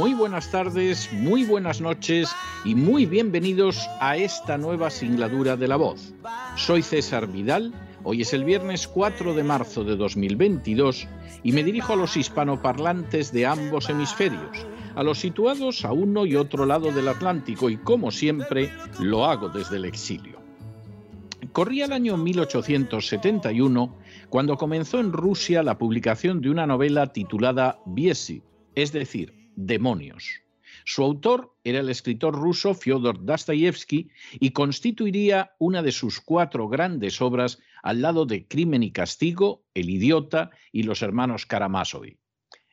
muy buenas tardes, muy buenas noches y muy bienvenidos a esta nueva singladura de la voz. Soy César Vidal, hoy es el viernes 4 de marzo de 2022 y me dirijo a los hispanoparlantes de ambos hemisferios, a los situados a uno y otro lado del Atlántico y como siempre lo hago desde el exilio. Corría el año 1871 cuando comenzó en Rusia la publicación de una novela titulada Biesi, es decir, Demonios. Su autor era el escritor ruso Fyodor Dostoyevsky y constituiría una de sus cuatro grandes obras al lado de Crimen y Castigo, El Idiota y Los Hermanos Karamazov.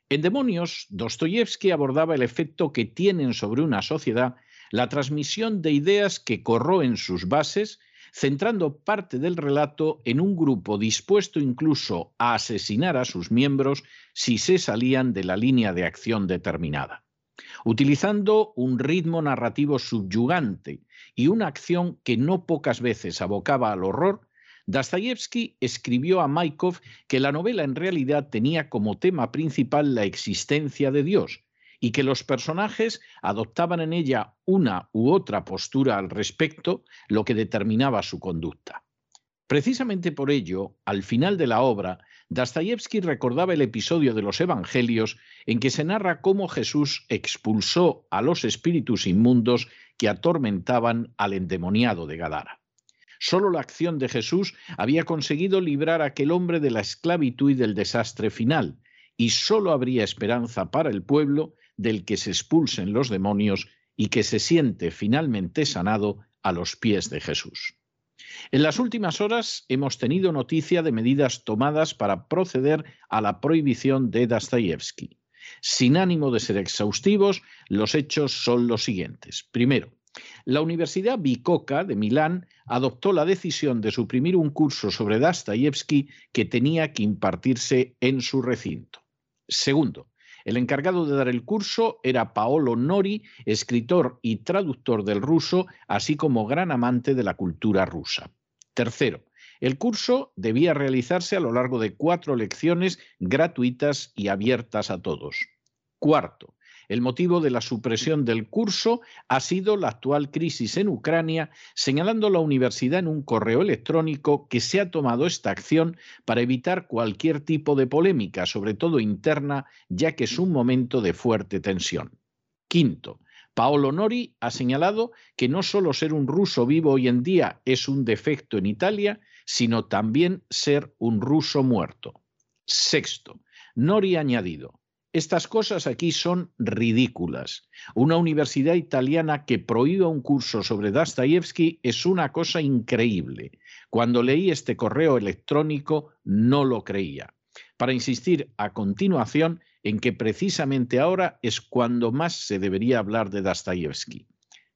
En Demonios, Dostoyevsky abordaba el efecto que tienen sobre una sociedad la transmisión de ideas que corroen sus bases centrando parte del relato en un grupo dispuesto incluso a asesinar a sus miembros si se salían de la línea de acción determinada. Utilizando un ritmo narrativo subyugante y una acción que no pocas veces abocaba al horror, Dostoyevsky escribió a Maikov que la novela en realidad tenía como tema principal la existencia de Dios, y que los personajes adoptaban en ella una u otra postura al respecto, lo que determinaba su conducta. Precisamente por ello, al final de la obra, Dostoyevsky recordaba el episodio de los Evangelios en que se narra cómo Jesús expulsó a los espíritus inmundos que atormentaban al endemoniado de Gadara. Solo la acción de Jesús había conseguido librar a aquel hombre de la esclavitud y del desastre final, y solo habría esperanza para el pueblo del que se expulsen los demonios y que se siente finalmente sanado a los pies de Jesús. En las últimas horas hemos tenido noticia de medidas tomadas para proceder a la prohibición de Dostoyevsky. Sin ánimo de ser exhaustivos, los hechos son los siguientes. Primero, la Universidad Bicocca de Milán adoptó la decisión de suprimir un curso sobre Dostoyevsky que tenía que impartirse en su recinto. Segundo, el encargado de dar el curso era Paolo Nori, escritor y traductor del ruso, así como gran amante de la cultura rusa. Tercero, el curso debía realizarse a lo largo de cuatro lecciones gratuitas y abiertas a todos. Cuarto, el motivo de la supresión del curso ha sido la actual crisis en Ucrania, señalando la universidad en un correo electrónico que se ha tomado esta acción para evitar cualquier tipo de polémica, sobre todo interna, ya que es un momento de fuerte tensión. Quinto, Paolo Nori ha señalado que no solo ser un ruso vivo hoy en día es un defecto en Italia, sino también ser un ruso muerto. Sexto, Nori ha añadido, estas cosas aquí son ridículas. Una universidad italiana que prohíba un curso sobre Dostoyevsky es una cosa increíble. Cuando leí este correo electrónico no lo creía. Para insistir a continuación en que precisamente ahora es cuando más se debería hablar de Dostoyevsky.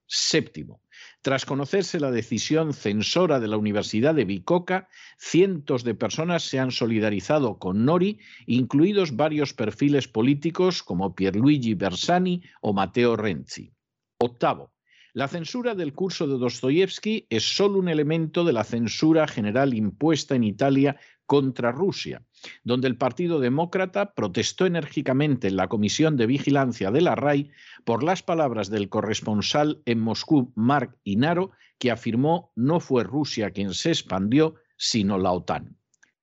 Séptimo, tras conocerse la decisión censora de la Universidad de Bicocca, cientos de personas se han solidarizado con Nori, incluidos varios perfiles políticos como Pierluigi Bersani o Matteo Renzi. Octavo, la censura del curso de Dostoyevsky es solo un elemento de la censura general impuesta en Italia contra Rusia, donde el Partido Demócrata protestó enérgicamente en la Comisión de Vigilancia de la RAI por las palabras del corresponsal en Moscú, Mark Inaro, que afirmó no fue Rusia quien se expandió, sino la OTAN.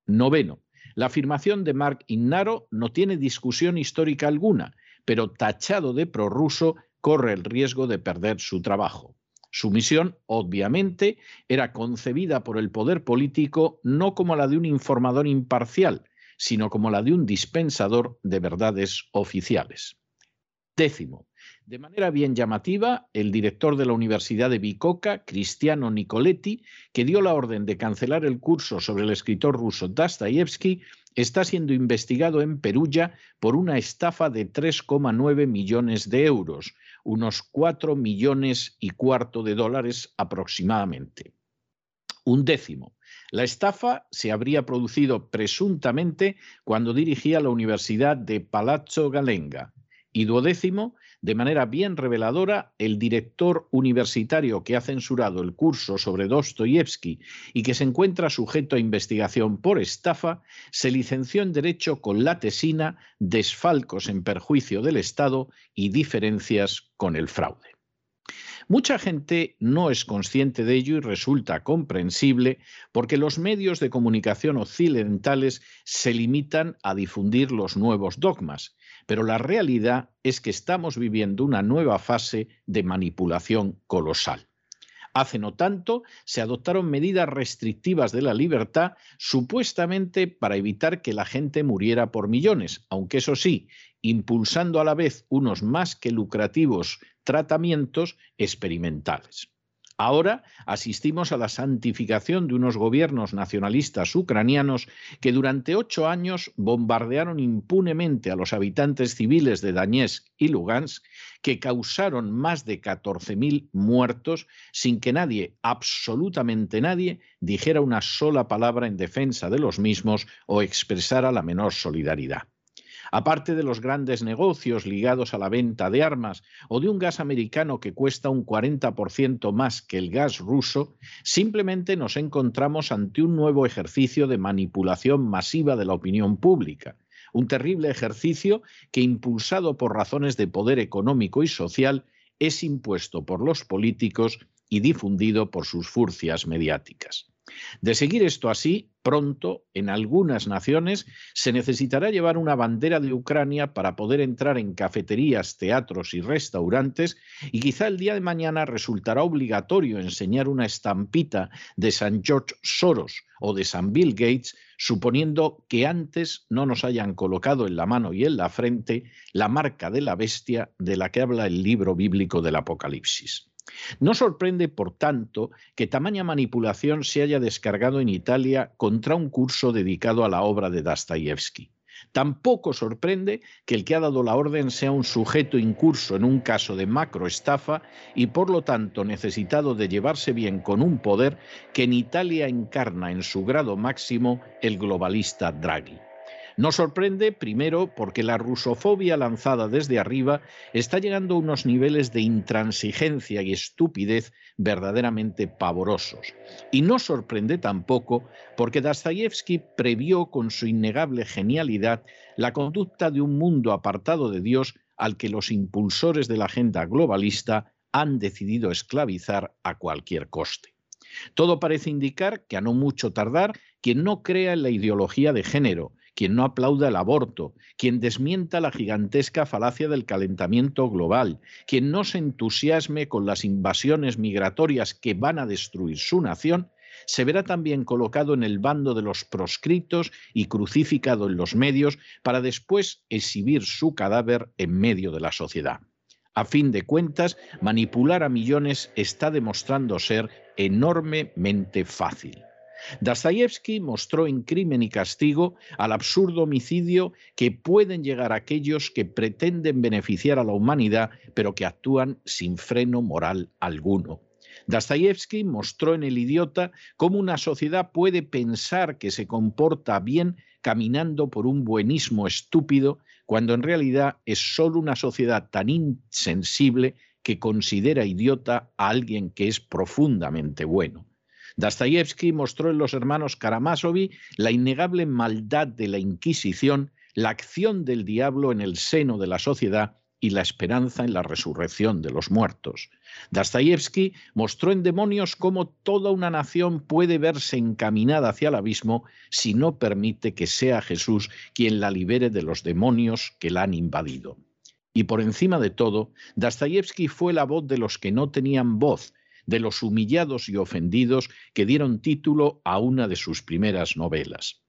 Noveno. La afirmación de Mark Inaro no tiene discusión histórica alguna, pero tachado de prorruso corre el riesgo de perder su trabajo. Su misión, obviamente, era concebida por el poder político no como la de un informador imparcial, sino como la de un dispensador de verdades oficiales. Décimo, de manera bien llamativa, el director de la Universidad de Bicocca, Cristiano Nicoletti, que dio la orden de cancelar el curso sobre el escritor ruso Dostoyevsky, está siendo investigado en Perugia por una estafa de 3,9 millones de euros, unos 4 millones y cuarto de dólares aproximadamente. Un décimo. La estafa se habría producido presuntamente cuando dirigía la Universidad de Palazzo Galenga. Y duodécimo, de manera bien reveladora, el director universitario que ha censurado el curso sobre Dostoyevsky y que se encuentra sujeto a investigación por estafa, se licenció en Derecho con la tesina Desfalcos en perjuicio del Estado y diferencias con el fraude. Mucha gente no es consciente de ello y resulta comprensible porque los medios de comunicación occidentales se limitan a difundir los nuevos dogmas, pero la realidad es que estamos viviendo una nueva fase de manipulación colosal. Hace no tanto se adoptaron medidas restrictivas de la libertad supuestamente para evitar que la gente muriera por millones, aunque eso sí, impulsando a la vez unos más que lucrativos tratamientos experimentales. Ahora asistimos a la santificación de unos gobiernos nacionalistas ucranianos que durante ocho años bombardearon impunemente a los habitantes civiles de Donetsk y Lugansk, que causaron más de 14.000 muertos sin que nadie, absolutamente nadie, dijera una sola palabra en defensa de los mismos o expresara la menor solidaridad. Aparte de los grandes negocios ligados a la venta de armas o de un gas americano que cuesta un 40% más que el gas ruso, simplemente nos encontramos ante un nuevo ejercicio de manipulación masiva de la opinión pública. Un terrible ejercicio que, impulsado por razones de poder económico y social, es impuesto por los políticos y difundido por sus furcias mediáticas. De seguir esto así, pronto, en algunas naciones, se necesitará llevar una bandera de Ucrania para poder entrar en cafeterías, teatros y restaurantes, y quizá el día de mañana resultará obligatorio enseñar una estampita de San George Soros o de San Bill Gates, suponiendo que antes no nos hayan colocado en la mano y en la frente la marca de la bestia de la que habla el libro bíblico del Apocalipsis. No sorprende, por tanto, que tamaña manipulación se haya descargado en Italia contra un curso dedicado a la obra de Dostoyevsky. Tampoco sorprende que el que ha dado la orden sea un sujeto incurso en un caso de macroestafa y por lo tanto necesitado de llevarse bien con un poder que en Italia encarna en su grado máximo el globalista Draghi. No sorprende, primero, porque la rusofobia lanzada desde arriba está llegando a unos niveles de intransigencia y estupidez verdaderamente pavorosos. Y no sorprende tampoco porque Dostoyevsky previó con su innegable genialidad la conducta de un mundo apartado de Dios al que los impulsores de la agenda globalista han decidido esclavizar a cualquier coste. Todo parece indicar que a no mucho tardar, quien no crea en la ideología de género, quien no aplauda el aborto, quien desmienta la gigantesca falacia del calentamiento global, quien no se entusiasme con las invasiones migratorias que van a destruir su nación, se verá también colocado en el bando de los proscritos y crucificado en los medios para después exhibir su cadáver en medio de la sociedad. A fin de cuentas, manipular a millones está demostrando ser enormemente fácil. Dostoyevsky mostró en Crimen y Castigo al absurdo homicidio que pueden llegar aquellos que pretenden beneficiar a la humanidad, pero que actúan sin freno moral alguno. Dostoyevsky mostró en El idiota cómo una sociedad puede pensar que se comporta bien caminando por un buenismo estúpido, cuando en realidad es solo una sociedad tan insensible que considera idiota a alguien que es profundamente bueno. Dostoyevsky mostró en los hermanos Karamazov la innegable maldad de la Inquisición, la acción del diablo en el seno de la sociedad y la esperanza en la resurrección de los muertos. Dostoyevsky mostró en Demonios cómo toda una nación puede verse encaminada hacia el abismo si no permite que sea Jesús quien la libere de los demonios que la han invadido. Y por encima de todo, Dostoyevsky fue la voz de los que no tenían voz, de los humillados y ofendidos que dieron título a una de sus primeras novelas.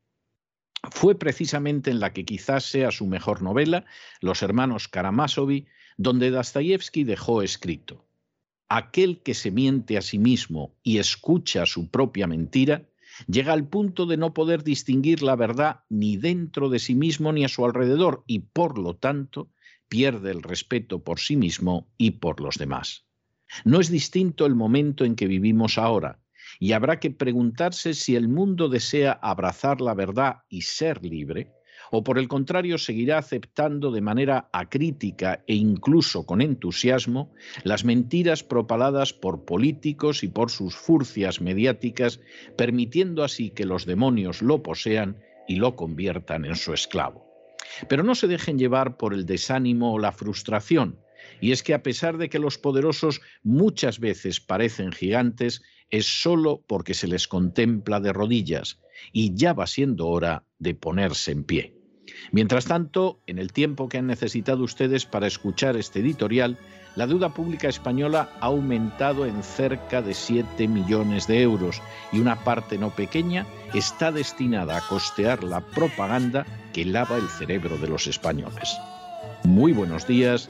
Fue precisamente en la que quizás sea su mejor novela, Los hermanos Karamazov, donde Dostoyevsky dejó escrito: Aquel que se miente a sí mismo y escucha su propia mentira, llega al punto de no poder distinguir la verdad ni dentro de sí mismo ni a su alrededor y por lo tanto pierde el respeto por sí mismo y por los demás. No es distinto el momento en que vivimos ahora, y habrá que preguntarse si el mundo desea abrazar la verdad y ser libre, o por el contrario seguirá aceptando de manera acrítica e incluso con entusiasmo las mentiras propaladas por políticos y por sus furcias mediáticas, permitiendo así que los demonios lo posean y lo conviertan en su esclavo. Pero no se dejen llevar por el desánimo o la frustración, y es que a pesar de que los poderosos muchas veces parecen gigantes, es solo porque se les contempla de rodillas, y ya va siendo hora de ponerse en pie. Mientras tanto, en el tiempo que han necesitado ustedes para escuchar este editorial, la deuda pública española ha aumentado en cerca de 7 millones de euros y una parte no pequeña está destinada a costear la propaganda que lava el cerebro de los españoles. Muy buenos días,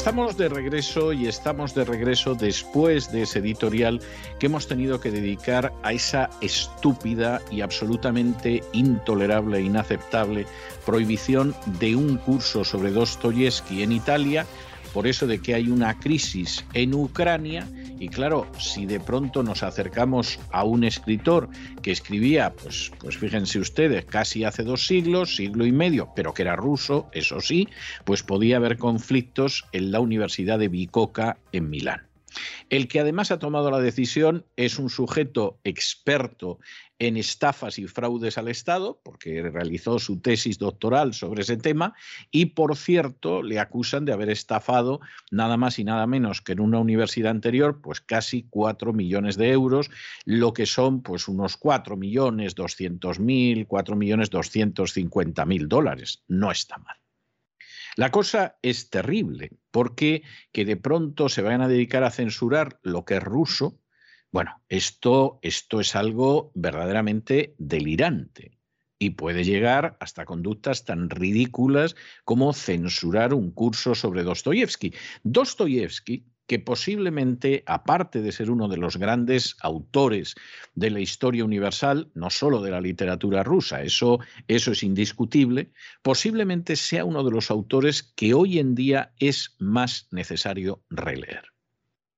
Estamos de regreso y estamos de regreso después de ese editorial que hemos tenido que dedicar a esa estúpida y absolutamente intolerable e inaceptable prohibición de un curso sobre Dostoyevsky en Italia por eso de que hay una crisis en Ucrania y claro, si de pronto nos acercamos a un escritor que escribía, pues, pues fíjense ustedes, casi hace dos siglos, siglo y medio, pero que era ruso, eso sí, pues podía haber conflictos en la Universidad de Bicocca en Milán. El que además ha tomado la decisión es un sujeto experto en estafas y fraudes al Estado, porque realizó su tesis doctoral sobre ese tema, y por cierto le acusan de haber estafado nada más y nada menos que en una universidad anterior, pues casi 4 millones de euros, lo que son pues unos 4 millones 200 mil, 4 millones 250 mil dólares. No está mal. La cosa es terrible, porque que de pronto se vayan a dedicar a censurar lo que es ruso, bueno, esto, esto es algo verdaderamente delirante y puede llegar hasta conductas tan ridículas como censurar un curso sobre Dostoyevsky. Dostoyevsky, que posiblemente, aparte de ser uno de los grandes autores de la historia universal, no solo de la literatura rusa, eso, eso es indiscutible, posiblemente sea uno de los autores que hoy en día es más necesario releer.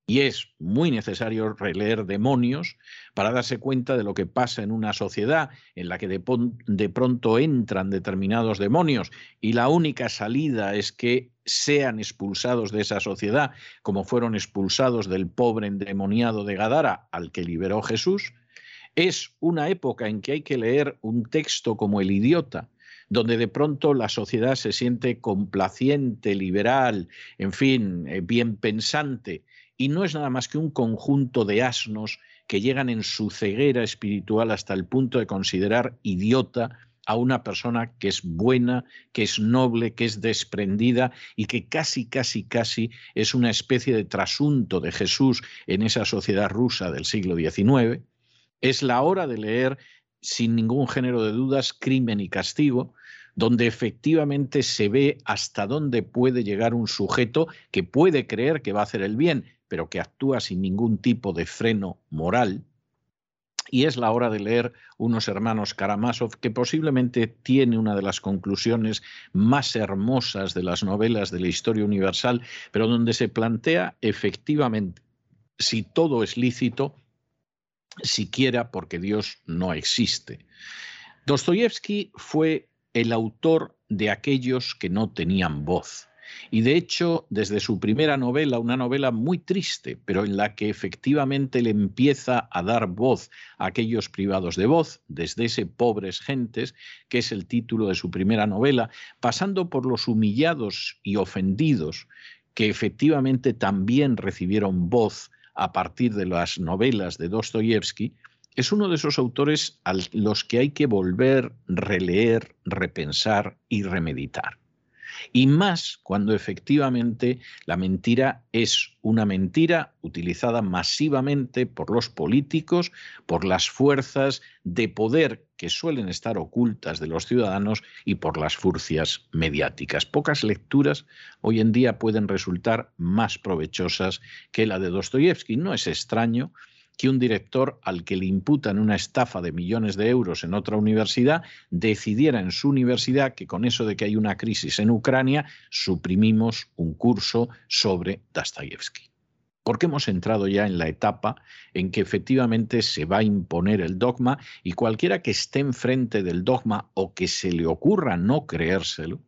Y es muy necesario releer Demonios para darse cuenta de lo que pasa en una sociedad en la que de, pronto entran determinados demonios y la única salida es que sean expulsados de esa sociedad, como fueron expulsados del pobre endemoniado de Gadara al que liberó Jesús. Es una época en que hay que leer un texto como El idiota, donde de pronto la sociedad se siente complaciente, liberal, en fin, eh, bien pensante y no es nada más que un conjunto de asnos que llegan en su ceguera espiritual hasta el punto de considerar idiota a una persona que es buena, que es noble, que es desprendida y que casi, casi, casi es una especie de trasunto de Jesús en esa sociedad rusa del siglo XIX. Es la hora de leer, sin ningún género de dudas, Crimen y Castigo, donde efectivamente se ve hasta dónde puede llegar un sujeto que puede creer que va a hacer el bien, pero que actúa sin ningún tipo de freno moral. y es la hora de leer unos hermanos Karamazov, que posiblemente tiene una de las conclusiones más hermosas de las novelas de la historia universal, pero donde se plantea efectivamente si todo es lícito, siquiera porque Dios no existe. Dostoyevsky fue el autor de aquellos que no tenían voz y de hecho, desde su primera novela, una novela muy triste, pero en la que efectivamente le empieza a dar voz a aquellos privados de voz, desde ese Pobres Gentes, que es el título de su primera novela, pasando por los humillados y ofendidos, que efectivamente también recibieron voz a partir de las novelas de Dostoyevsky, es uno de esos autores a los que hay que volver, releer, repensar y remeditar. Y más cuando efectivamente la mentira es una mentira utilizada masivamente por los políticos, por las fuerzas de poder que suelen estar ocultas de los ciudadanos y por las furcias mediáticas. Pocas lecturas hoy en día pueden resultar más provechosas que la de Dostoyevsky. No es extraño que un director al que le imputan una estafa de millones de euros en otra universidad decidiera en su universidad que con eso de que hay una crisis en Ucrania suprimimos un curso sobre Dostoyevsky. Porque hemos entrado ya en la etapa en que efectivamente se va a imponer el dogma y cualquiera que esté enfrente del dogma o que se le ocurra no creérselo,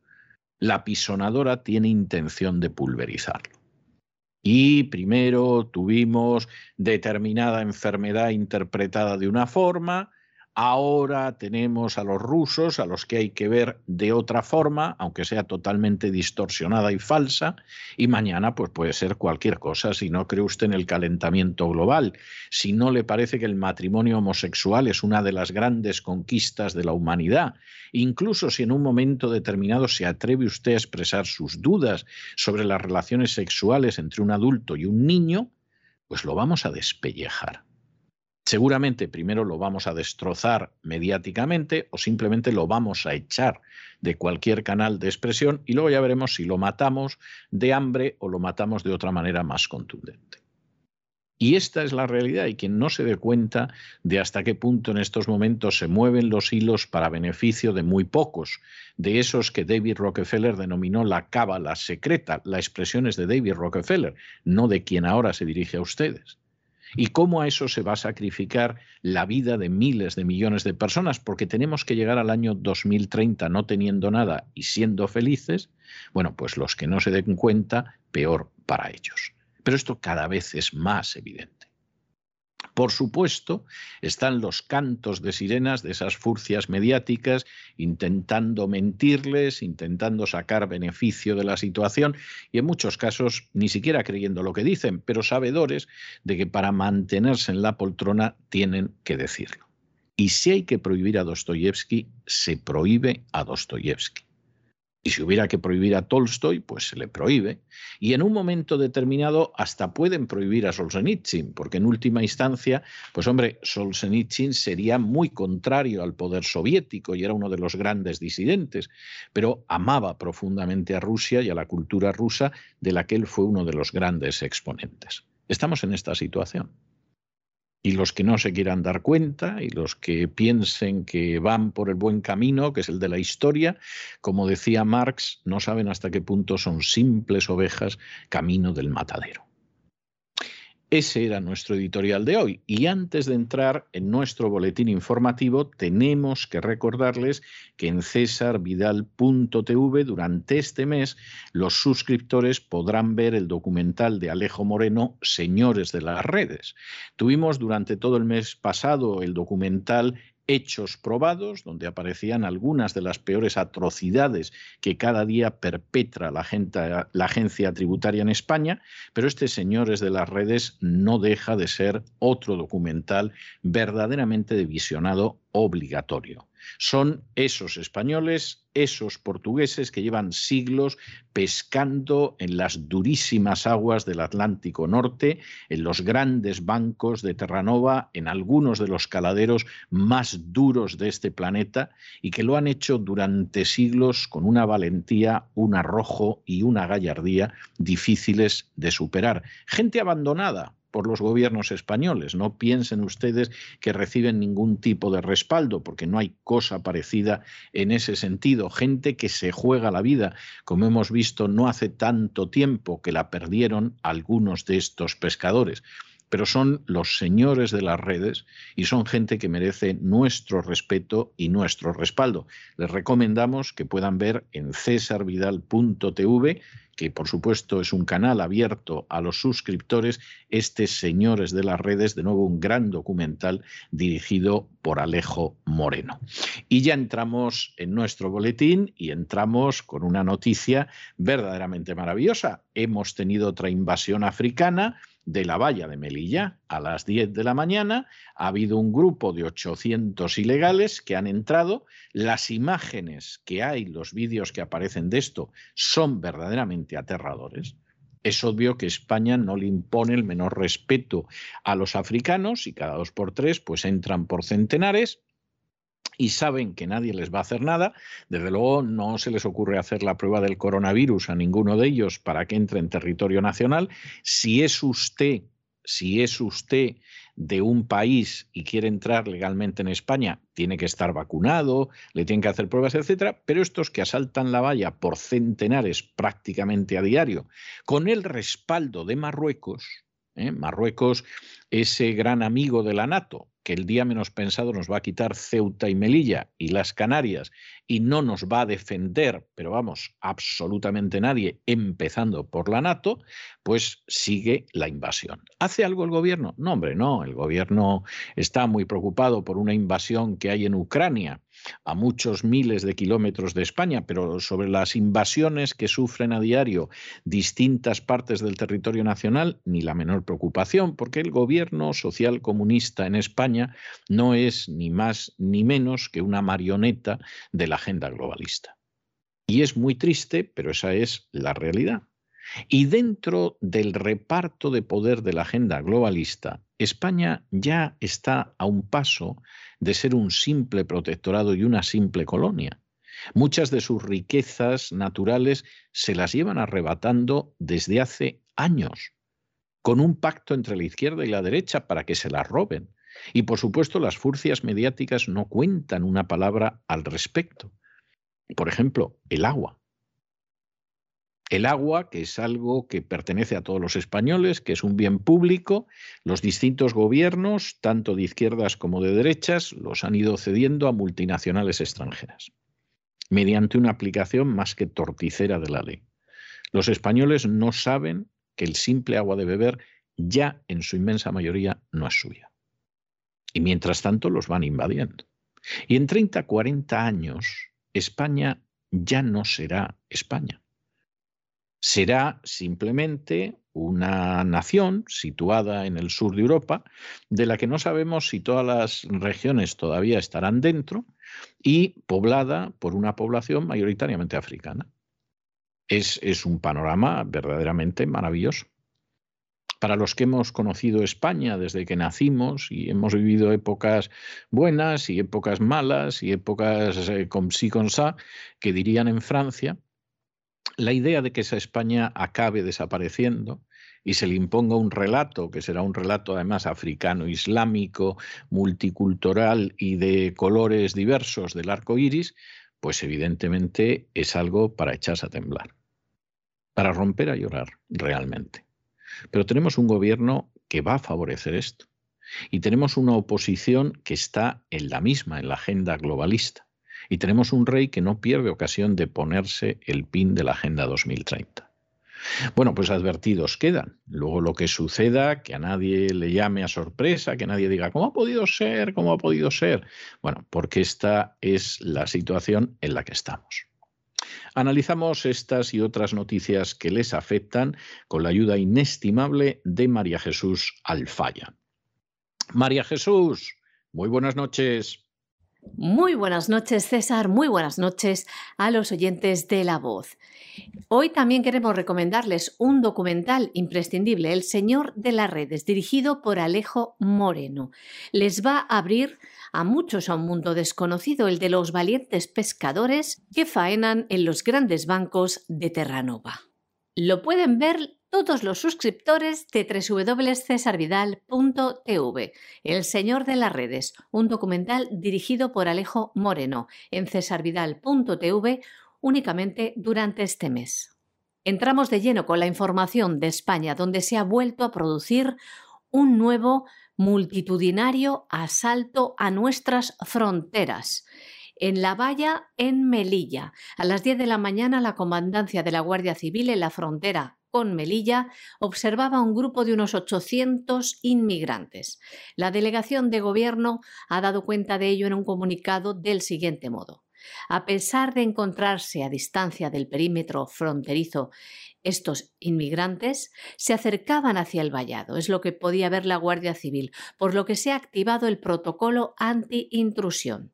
la pisonadora tiene intención de pulverizarlo. Y primero tuvimos determinada enfermedad interpretada de una forma, Ahora tenemos a los rusos, a los que hay que ver de otra forma, aunque sea totalmente distorsionada y falsa, y mañana pues puede ser cualquier cosa, si no cree usted en el calentamiento global, si no le parece que el matrimonio homosexual es una de las grandes conquistas de la humanidad, incluso si en un momento determinado se atreve usted a expresar sus dudas sobre las relaciones sexuales entre un adulto y un niño, pues lo vamos a despellejar. Seguramente primero lo vamos a destrozar mediáticamente o simplemente lo vamos a echar de cualquier canal de expresión y luego ya veremos si lo matamos de hambre o lo matamos de otra manera más contundente. Y esta es la realidad y quien no se dé cuenta de hasta qué punto en estos momentos se mueven los hilos para beneficio de muy pocos, de esos que David Rockefeller denominó la cábala secreta, la expresión es de David Rockefeller, no de quien ahora se dirige a ustedes y cómo a eso se va a sacrificar la vida de miles de millones de personas, porque tenemos que llegar al año 2030 no teniendo nada y siendo felices, bueno, pues los que no se den cuenta, peor para ellos. Pero esto cada vez es más evidente. Por supuesto, están los cantos de sirenas de esas furcias mediáticas intentando mentirles, intentando sacar beneficio de la situación y en muchos casos ni siquiera creyendo lo que dicen, pero sabedores de que para mantenerse en la poltrona tienen que decirlo. Y si hay que prohibir a Dostoyevsky, se prohíbe a Dostoyevsky. Y si hubiera que prohibir a Tolstoy, pues se le prohíbe. Y en un momento determinado hasta pueden prohibir a Solzhenitsyn, porque en última instancia, pues hombre, Solzhenitsyn sería muy contrario al poder soviético y era uno de los grandes disidentes, pero amaba profundamente a Rusia y a la cultura rusa, de la que él fue uno de los grandes exponentes. Estamos en esta situación. Y los que no se quieran dar cuenta y los que piensen que van por el buen camino, que es el de la historia, como decía Marx, no saben hasta qué punto son simples ovejas camino del matadero. Ese era nuestro editorial de hoy. Y antes de entrar en nuestro boletín informativo, tenemos que recordarles que en cesarvidal.tv durante este mes los suscriptores podrán ver el documental de Alejo Moreno, Señores de las Redes. Tuvimos durante todo el mes pasado el documental hechos probados, donde aparecían algunas de las peores atrocidades que cada día perpetra la, agencia tributaria en España, pero este Señores de las Redes no deja de ser otro documental verdaderamente de visionado obligatorio. Son esos españoles, esos portugueses que llevan siglos pescando en las durísimas aguas del Atlántico Norte, en los grandes bancos de Terranova, en algunos de los caladeros más duros de este planeta, y que lo han hecho durante siglos con una valentía, un arrojo y una gallardía difíciles de superar. Gente abandonada por los gobiernos españoles. No piensen ustedes que reciben ningún tipo de respaldo, porque no hay cosa parecida en ese sentido. Gente que se juega la vida, como hemos visto no hace tanto tiempo que la perdieron algunos de estos pescadores pero son los señores de las redes y son gente que merece nuestro respeto y nuestro respaldo. Les recomendamos que puedan ver en cesarvidal.tv que por supuesto es un canal abierto a los suscriptores, este Señores de las Redes, de nuevo un gran documental dirigido por Alejo Moreno. Y ya entramos en nuestro boletín y entramos con una noticia verdaderamente maravillosa. Hemos tenido otra invasión africana de la valla de Melilla a las 10 de la mañana. Ha habido un grupo de 800 ilegales que han entrado. Las imágenes que hay, los vídeos que aparecen de esto, son verdaderamente aterradores. Es obvio que España no le impone el menor respeto a los africanos y cada dos por tres pues entran por centenares y saben que nadie les va a hacer nada. Desde luego no se les ocurre hacer la prueba del coronavirus a ninguno de ellos para que entre en territorio nacional. Si es usted, si es usted de un país y quiere entrar legalmente en España, tiene que estar vacunado, le tienen que hacer pruebas, etcétera, pero estos que asaltan la valla por centenares prácticamente a diario, con el respaldo de Marruecos, ¿eh? Marruecos, ese gran amigo de la NATO, que el día menos pensado nos va a quitar Ceuta y Melilla y las Canarias y no nos va a defender, pero vamos, absolutamente nadie, empezando por la NATO, pues sigue la invasión. ¿Hace algo el gobierno? No, hombre, no. El gobierno está muy preocupado por una invasión que hay en Ucrania a muchos miles de kilómetros de España, pero sobre las invasiones que sufren a diario distintas partes del territorio nacional, ni la menor preocupación, porque el gobierno social comunista en España no es ni más ni menos que una marioneta de la agenda globalista. Y es muy triste, pero esa es la realidad. Y dentro del reparto de poder de la agenda globalista, España ya está a un paso de ser un simple protectorado y una simple colonia. Muchas de sus riquezas naturales se las llevan arrebatando desde hace años, con un pacto entre la izquierda y la derecha para que se las roben. Y por supuesto las furcias mediáticas no cuentan una palabra al respecto. Por ejemplo, el agua. El agua, que es algo que pertenece a todos los españoles, que es un bien público, los distintos gobiernos, tanto de izquierdas como de derechas, los han ido cediendo a multinacionales extranjeras, mediante una aplicación más que torticera de la ley. Los españoles no saben que el simple agua de beber ya en su inmensa mayoría no es suya. Y mientras tanto los van invadiendo. Y en 30, 40 años, España ya no será España será simplemente una nación situada en el sur de Europa, de la que no sabemos si todas las regiones todavía estarán dentro y poblada por una población mayoritariamente africana. Es, es un panorama verdaderamente maravilloso. Para los que hemos conocido España desde que nacimos y hemos vivido épocas buenas y épocas malas y épocas eh, con sí con sa, que dirían en Francia, la idea de que esa España acabe desapareciendo y se le imponga un relato, que será un relato además africano, islámico, multicultural y de colores diversos del arco iris, pues evidentemente es algo para echarse a temblar, para romper a llorar realmente. Pero tenemos un gobierno que va a favorecer esto y tenemos una oposición que está en la misma, en la agenda globalista. Y tenemos un rey que no pierde ocasión de ponerse el pin de la Agenda 2030. Bueno, pues advertidos quedan. Luego lo que suceda, que a nadie le llame a sorpresa, que nadie diga, ¿cómo ha podido ser? ¿Cómo ha podido ser? Bueno, porque esta es la situación en la que estamos. Analizamos estas y otras noticias que les afectan con la ayuda inestimable de María Jesús Alfaya. María Jesús, muy buenas noches. Muy buenas noches, César. Muy buenas noches a los oyentes de La Voz. Hoy también queremos recomendarles un documental imprescindible, El Señor de las Redes, dirigido por Alejo Moreno. Les va a abrir a muchos a un mundo desconocido, el de los valientes pescadores que faenan en los grandes bancos de Terranova. Lo pueden ver todos los suscriptores de www.cesarvidal.tv, El Señor de las Redes, un documental dirigido por Alejo Moreno en cesarvidal.tv únicamente durante este mes. Entramos de lleno con la información de España, donde se ha vuelto a producir un nuevo multitudinario asalto a nuestras fronteras. En La Valla, en Melilla. A las 10 de la mañana, la comandancia de la Guardia Civil en la frontera con Melilla observaba un grupo de unos 800 inmigrantes. La delegación de gobierno ha dado cuenta de ello en un comunicado del siguiente modo. A pesar de encontrarse a distancia del perímetro fronterizo, estos inmigrantes se acercaban hacia el vallado, es lo que podía ver la Guardia Civil, por lo que se ha activado el protocolo anti-intrusión.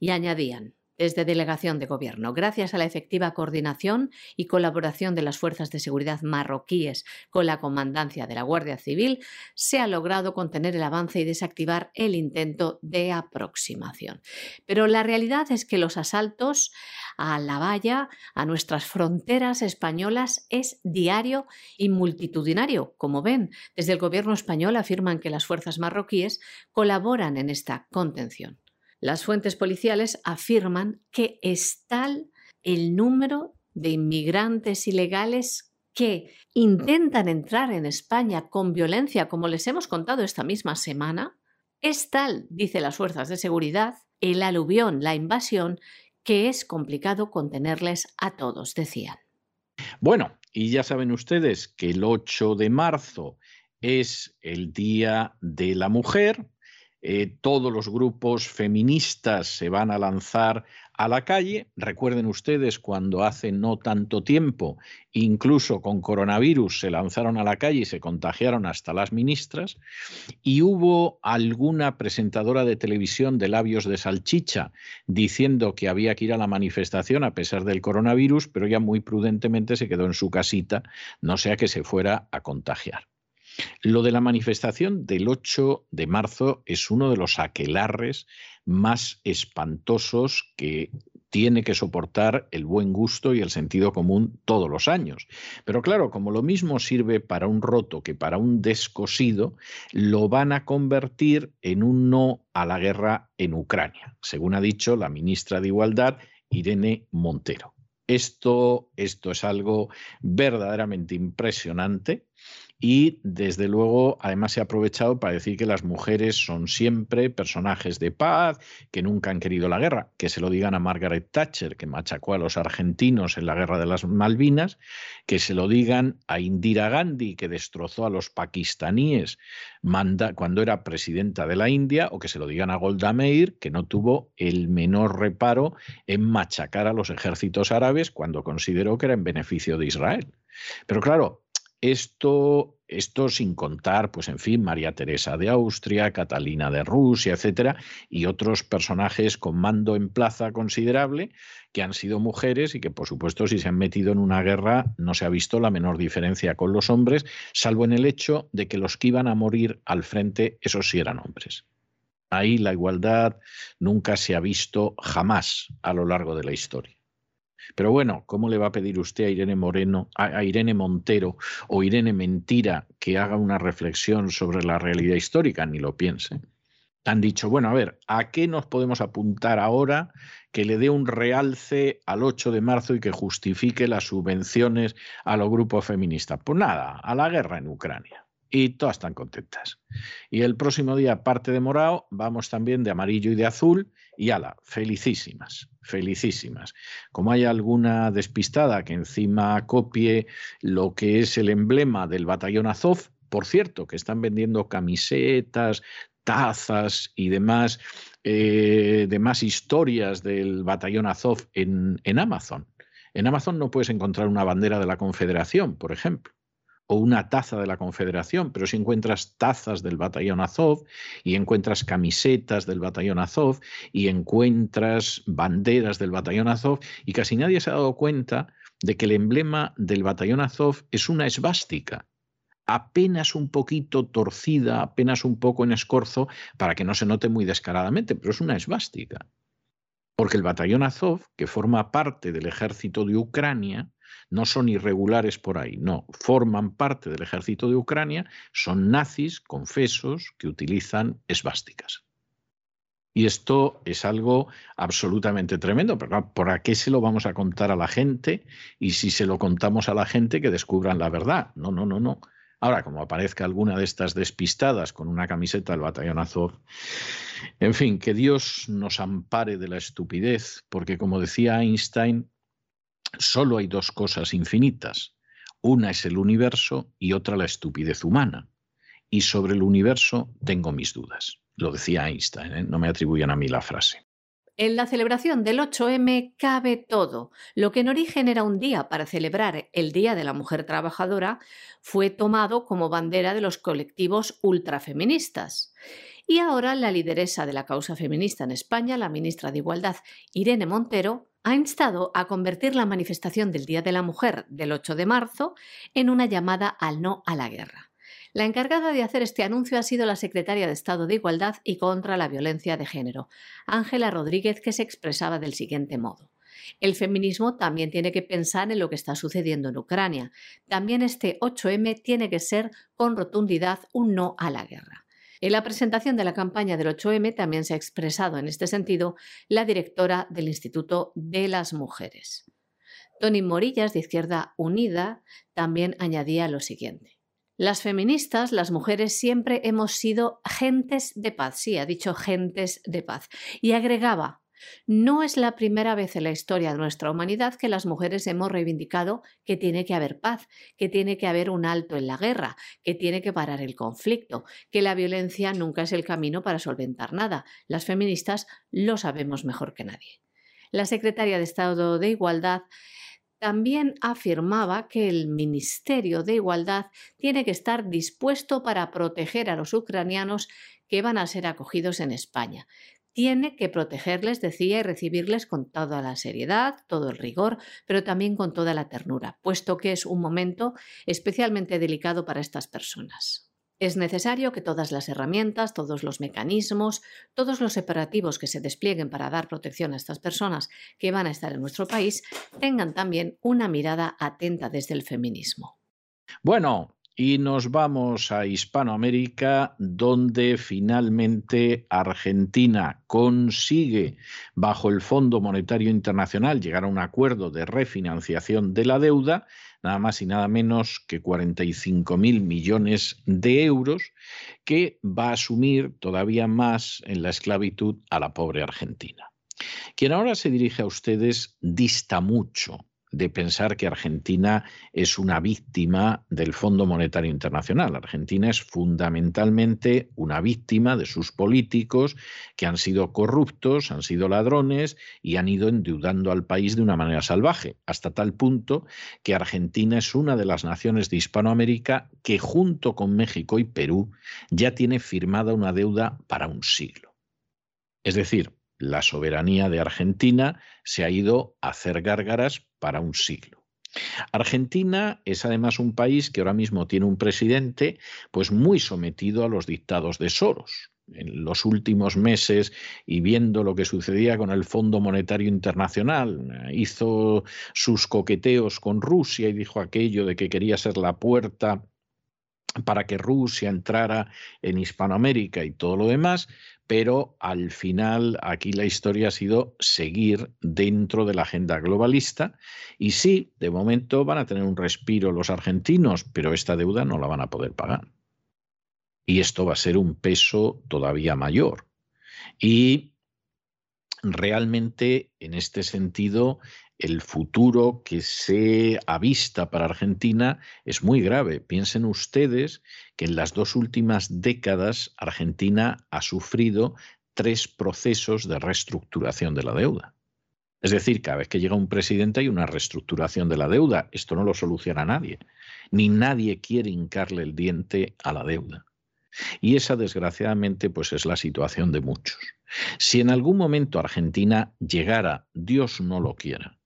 Y añadían, desde Delegación de Gobierno. Gracias a la efectiva coordinación y colaboración de las fuerzas de seguridad marroquíes con la comandancia de la Guardia Civil, se ha logrado contener el avance y desactivar el intento de aproximación. Pero la realidad es que los asaltos a la valla, a nuestras fronteras españolas, es diario y multitudinario. Como ven, desde el Gobierno español afirman que las fuerzas marroquíes colaboran en esta contención. Las fuentes policiales afirman que es tal el número de inmigrantes ilegales que intentan entrar en España con violencia, como les hemos contado esta misma semana, es tal, dice las fuerzas de seguridad, el aluvión, la invasión, que es complicado contenerles a todos, decían. Bueno, y ya saben ustedes que el 8 de marzo es el Día de la Mujer, eh, todos los grupos feministas se van a lanzar a la calle. Recuerden ustedes cuando hace no tanto tiempo, incluso con coronavirus, se lanzaron a la calle y se contagiaron hasta las ministras. Y hubo alguna presentadora de televisión de labios de salchicha diciendo que había que ir a la manifestación a pesar del coronavirus, pero ya muy prudentemente se quedó en su casita, no sea que se fuera a contagiar. Lo de la manifestación del 8 de marzo es uno de los aquelarres más espantosos que tiene que soportar el buen gusto y el sentido común todos los años. Pero claro, como lo mismo sirve para un roto que para un descosido, lo van a convertir en un no a la guerra en Ucrania, según ha dicho la ministra de Igualdad, Irene Montero. Esto, esto es algo verdaderamente impresionante y desde luego, además se ha aprovechado para decir que las mujeres son siempre personajes de paz, que nunca han querido la guerra. Que se lo digan a Margaret Thatcher, que machacó a los argentinos en la guerra de las Malvinas, que se lo digan a Indira Gandhi, que destrozó a los pakistaníes cuando era presidenta de la India, o que se lo digan a Golda Meir, que no tuvo el menor reparo en machacar a los ejércitos árabes cuando consideró que era en beneficio de Israel. Pero claro, esto, esto sin contar, pues en fin, María Teresa de Austria, Catalina de Rusia, etcétera, y otros personajes con mando en plaza considerable que han sido mujeres y que, por supuesto, si se han metido en una guerra, no se ha visto la menor diferencia con los hombres, salvo en el hecho de que los que iban a morir al frente, esos sí eran hombres. Ahí la igualdad nunca se ha visto jamás a lo largo de la historia. Pero bueno, ¿cómo le va a pedir usted a Irene Moreno, a, Irene Montero o Irene Mentira que haga una reflexión sobre la realidad histórica? Ni lo piense. Han dicho, bueno, a ver, ¿a qué nos podemos apuntar ahora que le dé un realce al 8 de marzo y que justifique las subvenciones a los grupos feministas? Pues nada, a la guerra en Ucrania y todas están contentas. Y el próximo día, parte de morado, vamos también de amarillo y de azul, y ala, felicísimas, felicísimas. Como hay alguna despistada que encima copie lo que es el emblema del batallón Azov, por cierto, que están vendiendo camisetas, tazas y demás, eh, historias del batallón Azov en, en Amazon. En Amazon no puedes encontrar una bandera de la Confederación, por ejemplo o una taza de la Confederación, pero si encuentras tazas del batallón Azov y encuentras camisetas del batallón Azov y encuentras banderas del batallón Azov y casi nadie se ha dado cuenta de que el emblema del batallón Azov es una esvástica apenas un poquito torcida, apenas un poco en escorzo, para que no se note muy descaradamente, pero es una esvástica. Porque el batallón Azov, que forma parte del ejército de Ucrania, no son irregulares por ahí, no, forman parte del ejército de Ucrania, son nazis confesos que utilizan esvásticas. Y esto es algo absolutamente tremendo, pero ¿por qué se lo vamos a contar a la gente? Y si se lo contamos a la gente, que descubran la verdad. No, no, no, no. Ahora, como aparezca alguna de estas despistadas con una camiseta del batallón Azov, en fin, que Dios nos ampare de la estupidez, porque como decía Einstein, solo hay dos cosas infinitas. Una es el universo y otra la estupidez humana. Y sobre el universo tengo mis dudas. Lo decía Einstein, ¿eh? no me atribuyan a mí la frase. En la celebración del 8M cabe todo. Lo que en origen era un día para celebrar el Día de la Mujer Trabajadora fue tomado como bandera de los colectivos ultrafeministas. Y ahora la lideresa de la causa feminista en España, la ministra de Igualdad, Irene Montero, ha instado a convertir la manifestación del Día de la Mujer del 8 de marzo en una llamada al no a la guerra. La encargada de hacer este anuncio ha sido la secretaria de Estado de Igualdad y contra la Violencia de Género, Ángela Rodríguez, que se expresaba del siguiente modo. El feminismo también tiene que pensar en lo que está sucediendo en Ucrania. También este 8M tiene que ser con rotundidad un no a la guerra. En la presentación de la campaña del 8M también se ha expresado en este sentido la directora del Instituto de las Mujeres. Tony Morillas, de Izquierda Unida, también añadía lo siguiente. Las feministas, las mujeres, siempre hemos sido gentes de paz, sí, ha dicho gentes de paz. Y agregaba, no es la primera vez en la historia de nuestra humanidad que las mujeres hemos reivindicado que tiene que haber paz, que tiene que haber un alto en la guerra, que tiene que parar el conflicto, que la violencia nunca es el camino para solventar nada. Las feministas lo sabemos mejor que nadie. La secretaria de Estado de Igualdad también afirmaba que el Ministerio de Igualdad tiene que estar dispuesto para proteger a los ucranianos que van a ser acogidos en España. Tiene que protegerles, decía, y recibirles con toda la seriedad, todo el rigor, pero también con toda la ternura, puesto que es un momento especialmente delicado para estas personas. Es necesario que todas las herramientas, todos los mecanismos, todos los operativos que se desplieguen para dar protección a estas personas que van a estar en nuestro país tengan también una mirada atenta desde el feminismo. Bueno, y nos vamos a Hispanoamérica, donde finalmente Argentina consigue, bajo el Fondo Monetario Internacional, llegar a un acuerdo de refinanciación de la deuda nada más y nada menos que 45 mil millones de euros, que va a asumir todavía más en la esclavitud a la pobre Argentina. Quien ahora se dirige a ustedes dista mucho de pensar que Argentina es una víctima del Fondo Monetario Internacional. Argentina es fundamentalmente una víctima de sus políticos que han sido corruptos, han sido ladrones y han ido endeudando al país de una manera salvaje, hasta tal punto que Argentina es una de las naciones de Hispanoamérica que junto con México y Perú ya tiene firmada una deuda para un siglo. Es decir, la soberanía de Argentina se ha ido a hacer gárgaras para un siglo. Argentina es además un país que ahora mismo tiene un presidente pues muy sometido a los dictados de Soros. En los últimos meses y viendo lo que sucedía con el Fondo Monetario Internacional, hizo sus coqueteos con Rusia y dijo aquello de que quería ser la puerta para que Rusia entrara en Hispanoamérica y todo lo demás, pero al final aquí la historia ha sido seguir dentro de la agenda globalista y sí, de momento van a tener un respiro los argentinos, pero esta deuda no la van a poder pagar. Y esto va a ser un peso todavía mayor. Y realmente en este sentido el futuro que se avista para Argentina es muy grave. Piensen ustedes que en las dos últimas décadas Argentina ha sufrido tres procesos de reestructuración de la deuda. Es decir, cada vez que llega un presidente hay una reestructuración de la deuda. Esto no lo soluciona nadie. Ni nadie quiere hincarle el diente a la deuda. Y esa, desgraciadamente, pues es la situación de muchos. Si en algún momento Argentina llegara, Dios no lo quiera,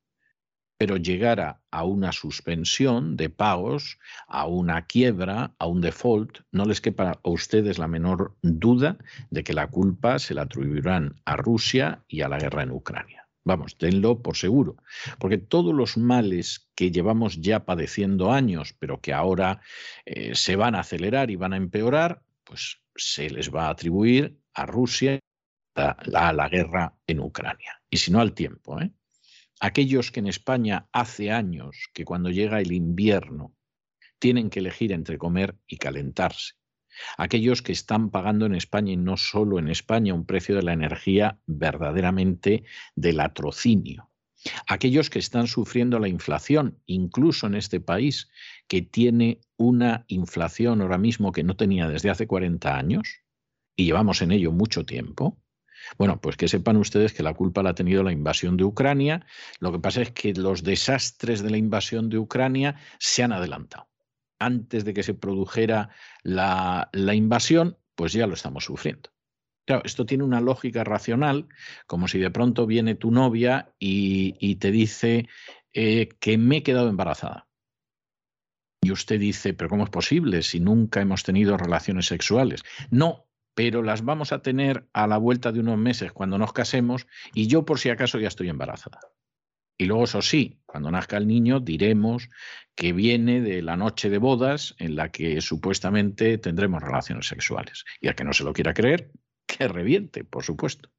pero llegara a una suspensión de pagos, a una quiebra, a un default, no les quepa a ustedes la menor duda de que la culpa se la atribuirán a Rusia y a la guerra en Ucrania. Vamos, tenlo por seguro, porque todos los males que llevamos ya padeciendo años, pero que ahora eh, se van a acelerar y van a empeorar, pues se les va a atribuir a Rusia a la, guerra en Ucrania. Y si no al tiempo, ¿eh? aquellos que en España hace años que cuando llega el invierno tienen que elegir entre comer y calentarse. Aquellos que están pagando en España y no solo en España un precio de la energía verdaderamente de latrocinio. Aquellos que están sufriendo la inflación, incluso en este país, que tiene una inflación ahora mismo que no tenía desde hace 40 años, y llevamos en ello mucho tiempo, bueno, pues que sepan ustedes que la culpa la ha tenido la invasión de Ucrania. Lo que pasa es que los desastres de la invasión de Ucrania se han adelantado. Antes de que se produjera la, invasión, pues ya lo estamos sufriendo. Claro, esto tiene una lógica racional, como si de pronto viene tu novia y, te dice eh, que me he quedado embarazada. Y usted dice, pero ¿cómo es posible si nunca hemos tenido relaciones sexuales? No, pero las vamos a tener a la vuelta de unos meses cuando nos casemos y yo por si acaso ya estoy embarazada. Y luego, eso sí, cuando nazca el niño diremos que viene de la noche de bodas en la que supuestamente tendremos relaciones sexuales. Y a que no se lo quiera creer, que reviente, por supuesto.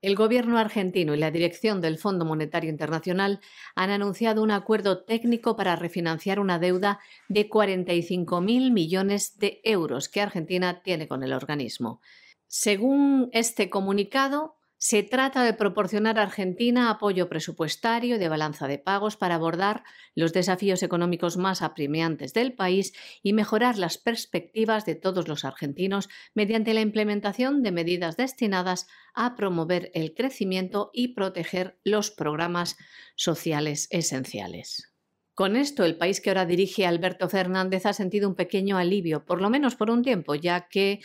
El gobierno argentino y la dirección del Fondo Monetario Internacional han anunciado un acuerdo técnico para refinanciar una deuda de 45.000 millones de euros que Argentina tiene con el organismo. Según este comunicado, se trata de proporcionar a Argentina apoyo presupuestario y de balanza de pagos para abordar los desafíos económicos más apremiantes del país y mejorar las perspectivas de todos los argentinos mediante la implementación de medidas destinadas a promover el crecimiento y proteger los programas sociales esenciales. Con esto, el país que ahora dirige Alberto Fernández ha sentido un pequeño alivio, por lo menos por un tiempo, ya que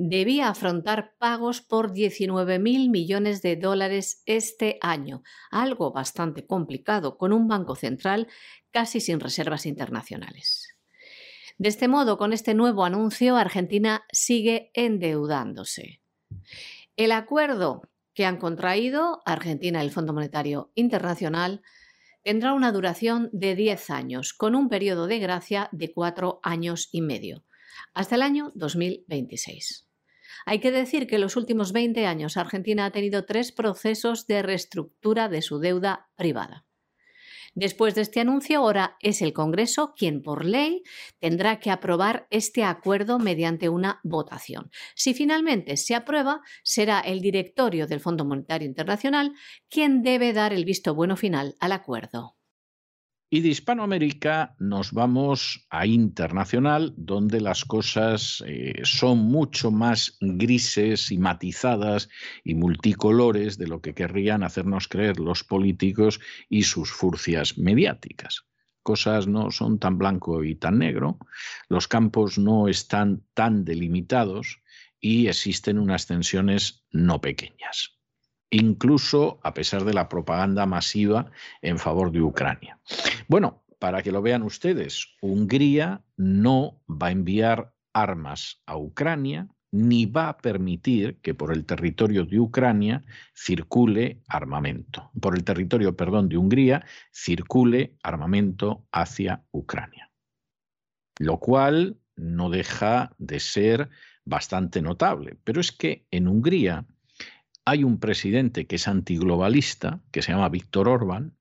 debía afrontar pagos por 19.000 millones de dólares este año, algo bastante complicado con un banco central casi sin reservas internacionales. De este modo, con este nuevo anuncio, Argentina sigue endeudándose. El acuerdo que han contraído Argentina y el Fondo Monetario Internacional tendrá una duración de 10 años, con un periodo de gracia de 4 años y medio, hasta el año 2026. Hay que decir que en los últimos 20 años Argentina ha tenido tres procesos de reestructura de su deuda privada. Después de este anuncio, ahora es el Congreso quien por ley tendrá que aprobar este acuerdo mediante una votación. Si finalmente se aprueba, será el directorio del Fondo Monetario Internacional quien debe dar el visto bueno final al acuerdo. Y de Hispanoamérica nos vamos a internacional, donde las cosas eh, son mucho más grises y matizadas y multicolores de lo que querrían hacernos creer los políticos y sus furcias mediáticas. Cosas no son tan blanco y tan negro, los campos no están tan delimitados y existen unas tensiones no pequeñas incluso a pesar de la propaganda masiva en favor de Ucrania. Bueno, para que lo vean ustedes, Hungría no va a enviar armas a Ucrania ni va a permitir que por el territorio de Ucrania circule armamento. Por el territorio, perdón, de Hungría circule armamento hacia Ucrania. Lo cual no deja de ser bastante notable. Pero es que en Hungría hay un presidente que es antiglobalista, que se llama Víctor Orbán,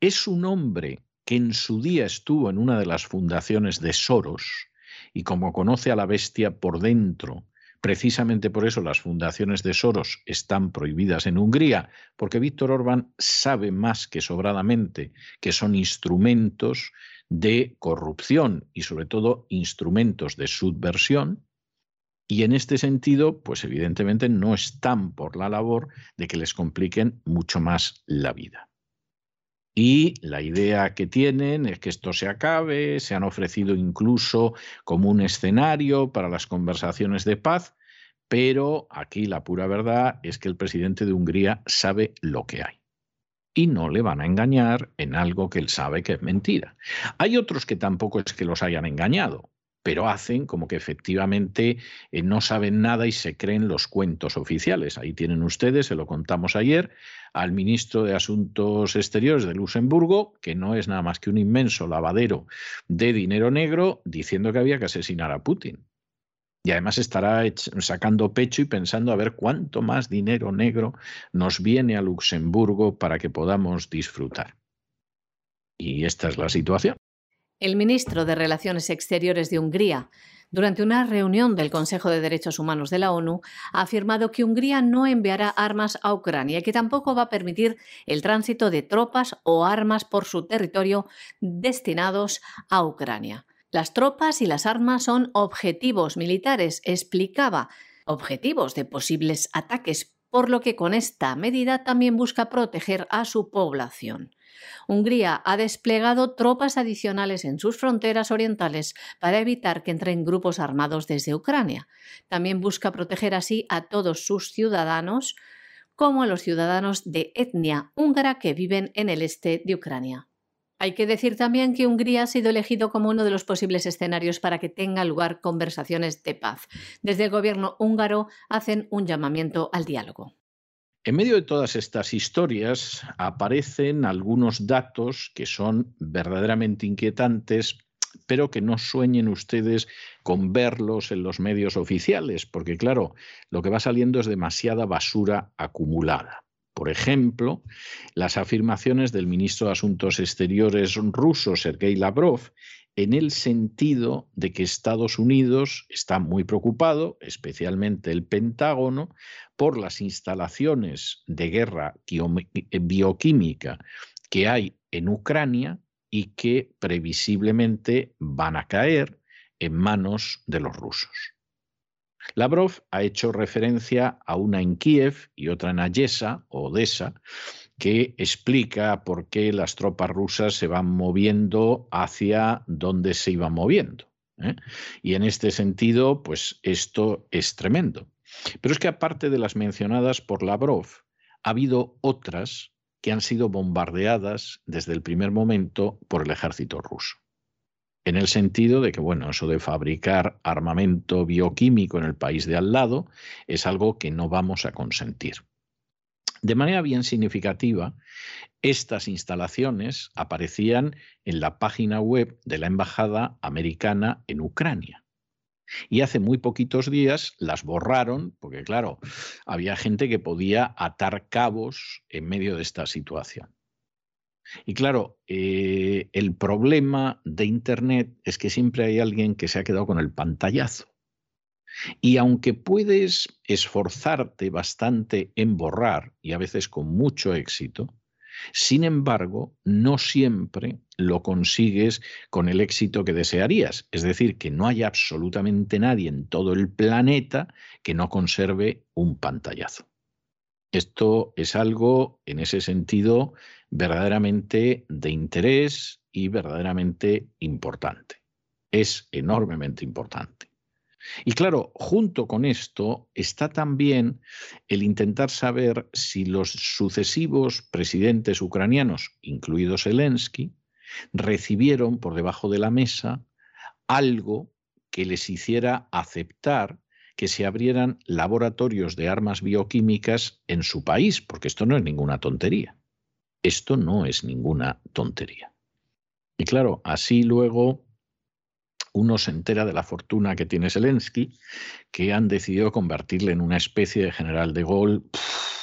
es un hombre que en su día estuvo en una de las fundaciones de Soros y como conoce a la bestia por dentro, precisamente por eso las fundaciones de Soros están prohibidas en Hungría, porque Víctor Orbán sabe más que sobradamente que son instrumentos de corrupción y sobre todo instrumentos de subversión, y en este sentido, pues evidentemente no están por la labor de que les compliquen mucho más la vida. Y la idea que tienen es que esto se acabe, se han ofrecido incluso como un escenario para las conversaciones de paz, pero aquí la pura verdad es que el presidente de Hungría sabe lo que hay. Y no le van a engañar en algo que él sabe que es mentira. Hay otros que tampoco es que los hayan engañado, pero hacen como que efectivamente eh, no saben nada y se creen los cuentos oficiales. Ahí tienen ustedes, se lo contamos ayer, al ministro de Asuntos Exteriores de Luxemburgo, que no es nada más que un inmenso lavadero de dinero negro, diciendo que había que asesinar a Putin. Y además estará sacando pecho y pensando a ver cuánto más dinero negro nos viene a Luxemburgo para que podamos disfrutar. Y esta es la situación. El ministro de Relaciones Exteriores de Hungría, durante una reunión del Consejo de Derechos Humanos de la ONU, ha afirmado que Hungría no enviará armas a Ucrania y que tampoco va a permitir el tránsito de tropas o armas por su territorio destinados a Ucrania. Las tropas y las armas son objetivos militares, explicaba, objetivos de posibles ataques, por lo que con esta medida también busca proteger a su población. Hungría ha desplegado tropas adicionales en sus fronteras orientales para evitar que entren grupos armados desde Ucrania. También busca proteger así a todos sus ciudadanos, como a los ciudadanos de etnia húngara que viven en el este de Ucrania. Hay que decir también que Hungría ha sido elegido como uno de los posibles escenarios para que tenga lugar conversaciones de paz. Desde el gobierno húngaro hacen un llamamiento al diálogo. En medio de todas estas historias aparecen algunos datos que son verdaderamente inquietantes, pero que no sueñen ustedes con verlos en los medios oficiales, porque claro, lo que va saliendo es demasiada basura acumulada. Por ejemplo, las afirmaciones del ministro de Asuntos Exteriores ruso, Sergei Lavrov, en el sentido de que Estados Unidos está muy preocupado, especialmente el Pentágono, por las instalaciones de guerra bioquímica que hay en Ucrania y que previsiblemente van a caer en manos de los rusos. Lavrov ha hecho referencia a una en Kiev y otra en Ayesa o Odessa, que explica por qué las tropas rusas se van moviendo hacia donde se iban moviendo. ¿eh? Y en este sentido, pues esto es tremendo. Pero es que aparte de las mencionadas por Lavrov, ha habido otras que han sido bombardeadas desde el primer momento por el ejército ruso. En el sentido de que, bueno, eso de fabricar armamento bioquímico en el país de al lado es algo que no vamos a consentir. De manera bien significativa, estas instalaciones aparecían en la página web de la Embajada Americana en Ucrania. Y hace muy poquitos días las borraron, porque claro, había gente que podía atar cabos en medio de esta situación. Y claro, eh, el problema de Internet es que siempre hay alguien que se ha quedado con el pantallazo. Y aunque puedes esforzarte bastante en borrar, y a veces con mucho éxito, sin embargo, no siempre lo consigues con el éxito que desearías. Es decir, que no hay absolutamente nadie en todo el planeta que no conserve un pantallazo. Esto es algo, en ese sentido, verdaderamente de interés y verdaderamente importante. Es enormemente importante. Y claro, junto con esto está también el intentar saber si los sucesivos presidentes ucranianos, incluido Zelensky, recibieron por debajo de la mesa algo que les hiciera aceptar que se abrieran laboratorios de armas bioquímicas en su país, porque esto no es ninguna tontería. Esto no es ninguna tontería. Y claro, así luego uno se entera de la fortuna que tiene Zelensky, que han decidido convertirle en una especie de general de Gaulle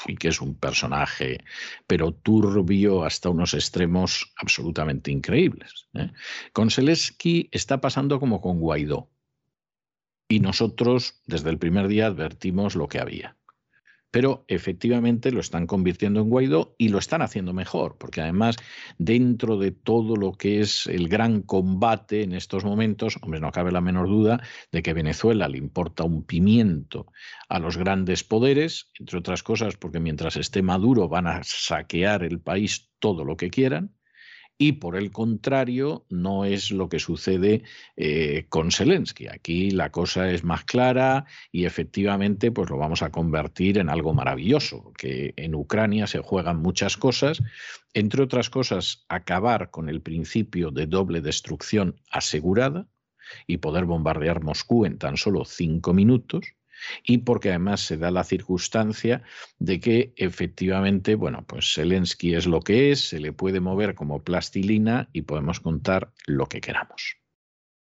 y que es un personaje, pero turbio hasta unos extremos absolutamente increíbles. ¿eh? Con Zelensky está pasando como con Guaidó. Y nosotros desde el primer día advertimos lo que había pero efectivamente lo están convirtiendo en Guaidó y lo están haciendo mejor, porque además dentro de todo lo que es el gran combate en estos momentos, hombre, no cabe la menor duda de que Venezuela le importa un pimiento a los grandes poderes, entre otras cosas porque mientras esté Maduro van a saquear el país todo lo que quieran, y por el contrario no es lo que sucede eh, con Zelensky. Aquí la cosa es más clara y efectivamente pues lo vamos a convertir en algo maravilloso, que en Ucrania se juegan muchas cosas, entre otras cosas acabar con el principio de doble destrucción asegurada, y poder bombardear Moscú en tan solo cinco minutos y porque además se da la circunstancia de que efectivamente, bueno, pues Zelensky es lo que es, se le puede mover como plastilina y podemos contar lo que queramos.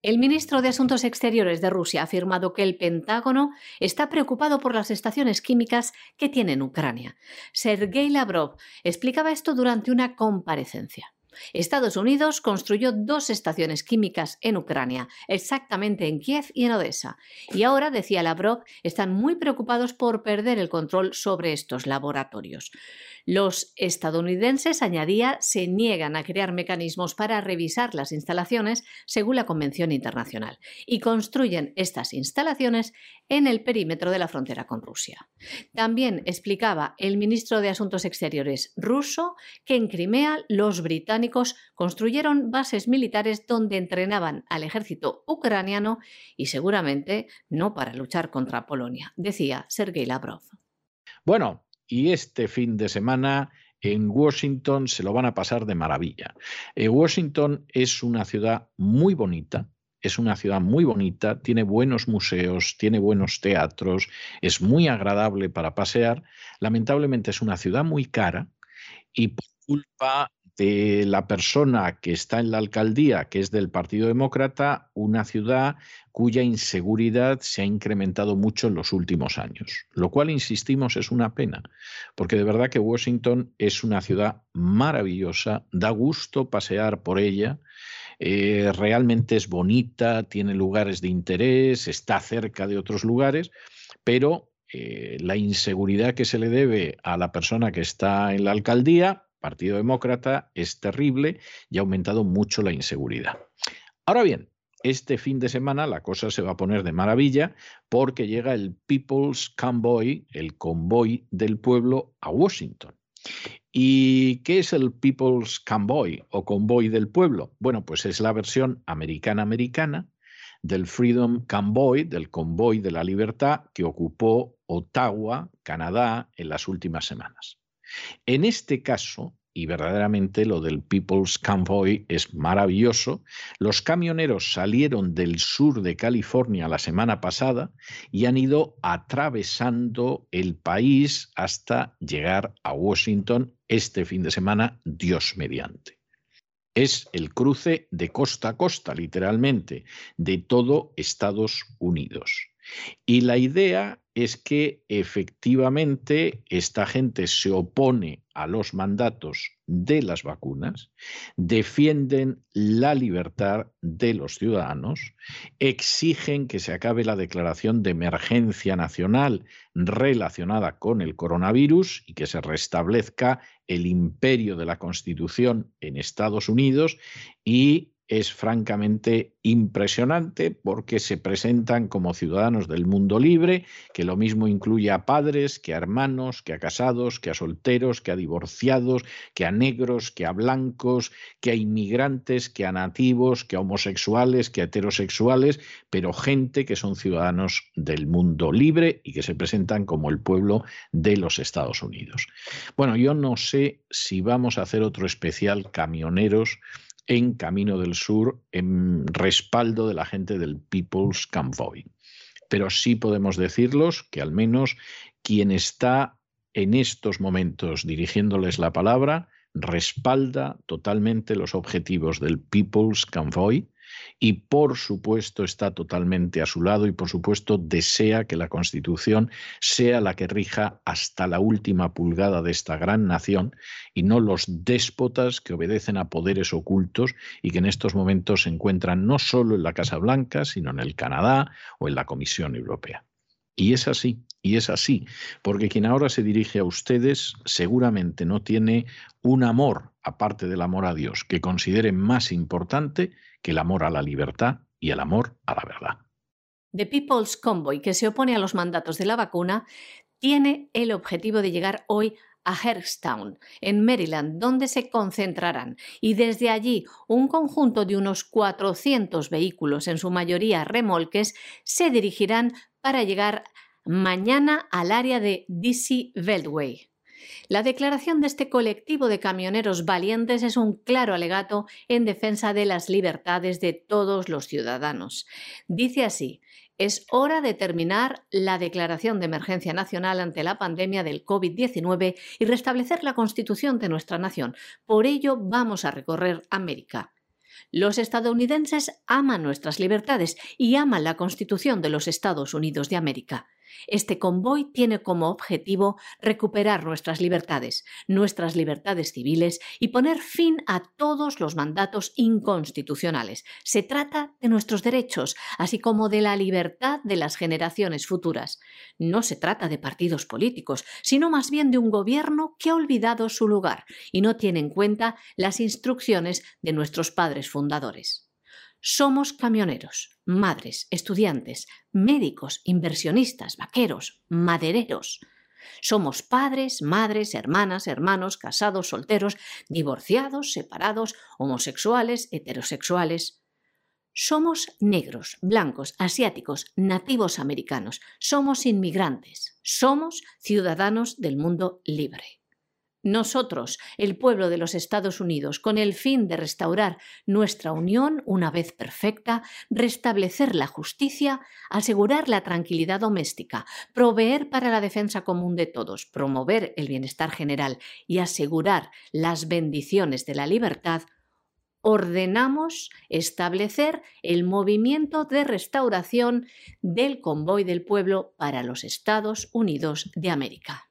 El ministro de Asuntos Exteriores de Rusia ha afirmado que el Pentágono está preocupado por las estaciones químicas que tiene en Ucrania. Sergei Lavrov explicaba esto durante una comparecencia. Estados Unidos construyó dos estaciones químicas en Ucrania, exactamente en Kiev y en Odessa. Y ahora, decía Lavrov, están muy preocupados por perder el control sobre estos laboratorios. Los estadounidenses, añadía, se niegan a crear mecanismos para revisar las instalaciones según la Convención Internacional y construyen estas instalaciones en el perímetro de la frontera con Rusia. También explicaba el ministro de Asuntos Exteriores ruso que en Crimea los británicos construyeron bases militares donde entrenaban al ejército ucraniano y seguramente no para luchar contra Polonia, decía Sergei Lavrov. Bueno, y este fin de semana en Washington se lo van a pasar de maravilla. Eh, Washington es una ciudad muy bonita, es una ciudad muy bonita, tiene buenos museos, tiene buenos teatros, es muy agradable para pasear. Lamentablemente es una ciudad muy cara y por culpa de la persona que está en la alcaldía, que es del Partido Demócrata, una ciudad cuya inseguridad se ha incrementado mucho en los últimos años, lo cual, insistimos, es una pena, porque de verdad que Washington es una ciudad maravillosa, da gusto pasear por ella, eh, realmente es bonita, tiene lugares de interés, está cerca de otros lugares, pero eh, la inseguridad que se le debe a la persona que está en la alcaldía, Partido Demócrata es terrible y ha aumentado mucho la inseguridad. Ahora bien, este fin de semana la cosa se va a poner de maravilla porque llega el People's Convoy, el convoy del pueblo, a Washington. ¿Y qué es el People's Convoy o convoy del pueblo? Bueno, pues es la versión americana-americana del Freedom Convoy, del convoy de la libertad que ocupó Ottawa, Canadá, en las últimas semanas. En este caso, y verdaderamente lo del People's Convoy es maravilloso. Los camioneros salieron del sur de California la semana pasada y han ido atravesando el país hasta llegar a Washington este fin de semana, Dios mediante. Es el cruce de costa a costa, literalmente, de todo Estados Unidos. Y la idea es que efectivamente esta gente se opone a los mandatos de las vacunas, defienden la libertad de los ciudadanos, exigen que se acabe la declaración de emergencia nacional relacionada con el coronavirus y que se restablezca el imperio de la Constitución en Estados Unidos y es francamente impresionante porque se presentan como ciudadanos del mundo libre, que lo mismo incluye a padres, que a hermanos, que a casados, que a solteros, que a divorciados, que a negros, que a blancos, que a inmigrantes, que a nativos, que a homosexuales, que a heterosexuales, pero gente que son ciudadanos del mundo libre y que se presentan como el pueblo de los Estados Unidos. Bueno, yo no sé si vamos a hacer otro especial camioneros en Camino del Sur en respaldo de la gente del People's Convoy. Pero sí podemos decirlos que al menos quien está en estos momentos dirigiéndoles la palabra respalda totalmente los objetivos del People's Convoy y por supuesto está totalmente a su lado y por supuesto desea que la Constitución sea la que rija hasta la última pulgada de esta gran nación y no los déspotas que obedecen a poderes ocultos y que en estos momentos se encuentran no solo en la Casa Blanca, sino en el Canadá o en la Comisión Europea. Y es así, y es así, porque quien ahora se dirige a ustedes seguramente no tiene un amor, aparte del amor a Dios, que considere más importante el amor a la libertad y el amor a la verdad. The People's Convoy, que se opone a los mandatos de la vacuna, tiene el objetivo de llegar hoy a Herstown, en Maryland, donde se concentrarán. Y desde allí, un conjunto de unos 400 vehículos, en su mayoría remolques, se dirigirán para llegar mañana al área de DC Beltway. La declaración de este colectivo de camioneros valientes es un claro alegato en defensa de las libertades de todos los ciudadanos. Dice así, es hora de terminar la declaración de emergencia nacional ante la pandemia del COVID-19 y restablecer la constitución de nuestra nación. Por ello vamos a recorrer América. Los estadounidenses aman nuestras libertades y aman la Constitución de los Estados Unidos de América. Este convoy tiene como objetivo recuperar nuestras libertades, nuestras libertades civiles y poner fin a todos los mandatos inconstitucionales. Se trata de nuestros derechos, así como de la libertad de las generaciones futuras. No se trata de partidos políticos, sino más bien de un gobierno que ha olvidado su lugar y no tiene en cuenta las instrucciones de nuestros padres fundadores. Somos camioneros, madres, estudiantes, médicos, inversionistas, vaqueros, madereros. Somos padres, madres, hermanas, hermanos, casados, solteros, divorciados, separados, homosexuales, heterosexuales. Somos negros, blancos, asiáticos, nativos americanos. Somos inmigrantes. Somos ciudadanos del mundo libre. Nosotros, el pueblo de los Estados Unidos, con el fin de restaurar nuestra unión una vez perfecta, restablecer la justicia, asegurar la tranquilidad doméstica, proveer para la defensa común de todos, promover el bienestar general y asegurar las bendiciones de la libertad, ordenamos establecer el movimiento de restauración del convoy del pueblo para los Estados Unidos de América.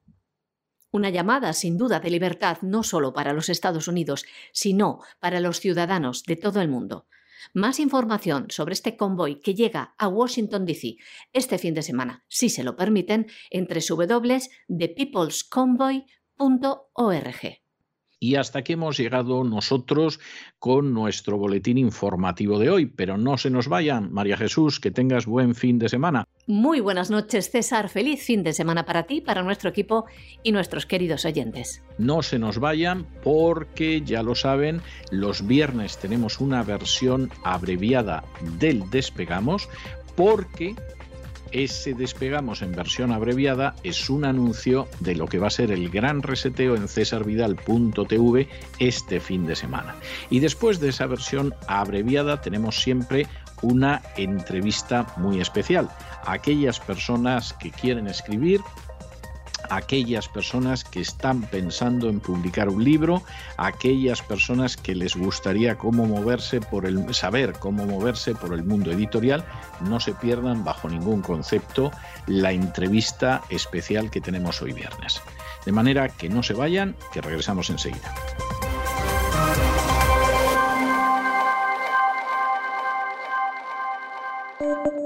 Una llamada sin duda de libertad no solo para los Estados Unidos, sino para los ciudadanos de todo el mundo. Más información sobre este convoy que llega a Washington, D.C. este fin de semana, si se lo permiten, entre www.thepeoplesconvoy.org. Y hasta aquí hemos llegado nosotros con nuestro boletín informativo de hoy. Pero no se nos vayan, María Jesús, que tengas buen fin de semana. Muy buenas noches, César. Feliz fin de semana para ti, para nuestro equipo y nuestros queridos oyentes. No se nos vayan porque, ya lo saben, los viernes tenemos una versión abreviada del Despegamos porque ese despegamos en versión abreviada es un anuncio de lo que va a ser el gran reseteo en cesarvidal.tv este fin de semana. Y después de esa versión abreviada tenemos siempre una entrevista muy especial. Aquellas personas que quieren escribir aquellas personas que están pensando en publicar un libro, aquellas personas que les gustaría cómo moverse por el saber cómo moverse por el mundo editorial, no se pierdan bajo ningún concepto la entrevista especial que tenemos hoy viernes. De manera que no se vayan, que regresamos enseguida. Música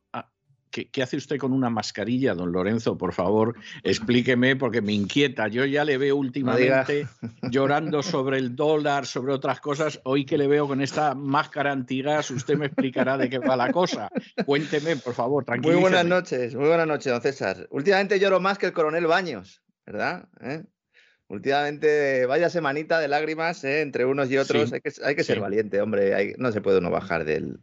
¿Qué, hace usted con una mascarilla, don Lorenzo? Por favor, explíqueme porque me inquieta. Yo ya le veo últimamente llorando sobre el dólar, sobre otras cosas. Hoy que le veo con esta máscara antigas, usted me explicará de qué va la cosa. Cuénteme, por favor, tranquilo. Muy buenas noches, muy buenas noches, don César. Últimamente lloro más que el coronel Baños, ¿verdad? ¿Eh? Últimamente, vaya semanita de lágrimas ¿eh? entre unos y otros. hay, que, ser valiente, hombre. no se puede uno bajar del,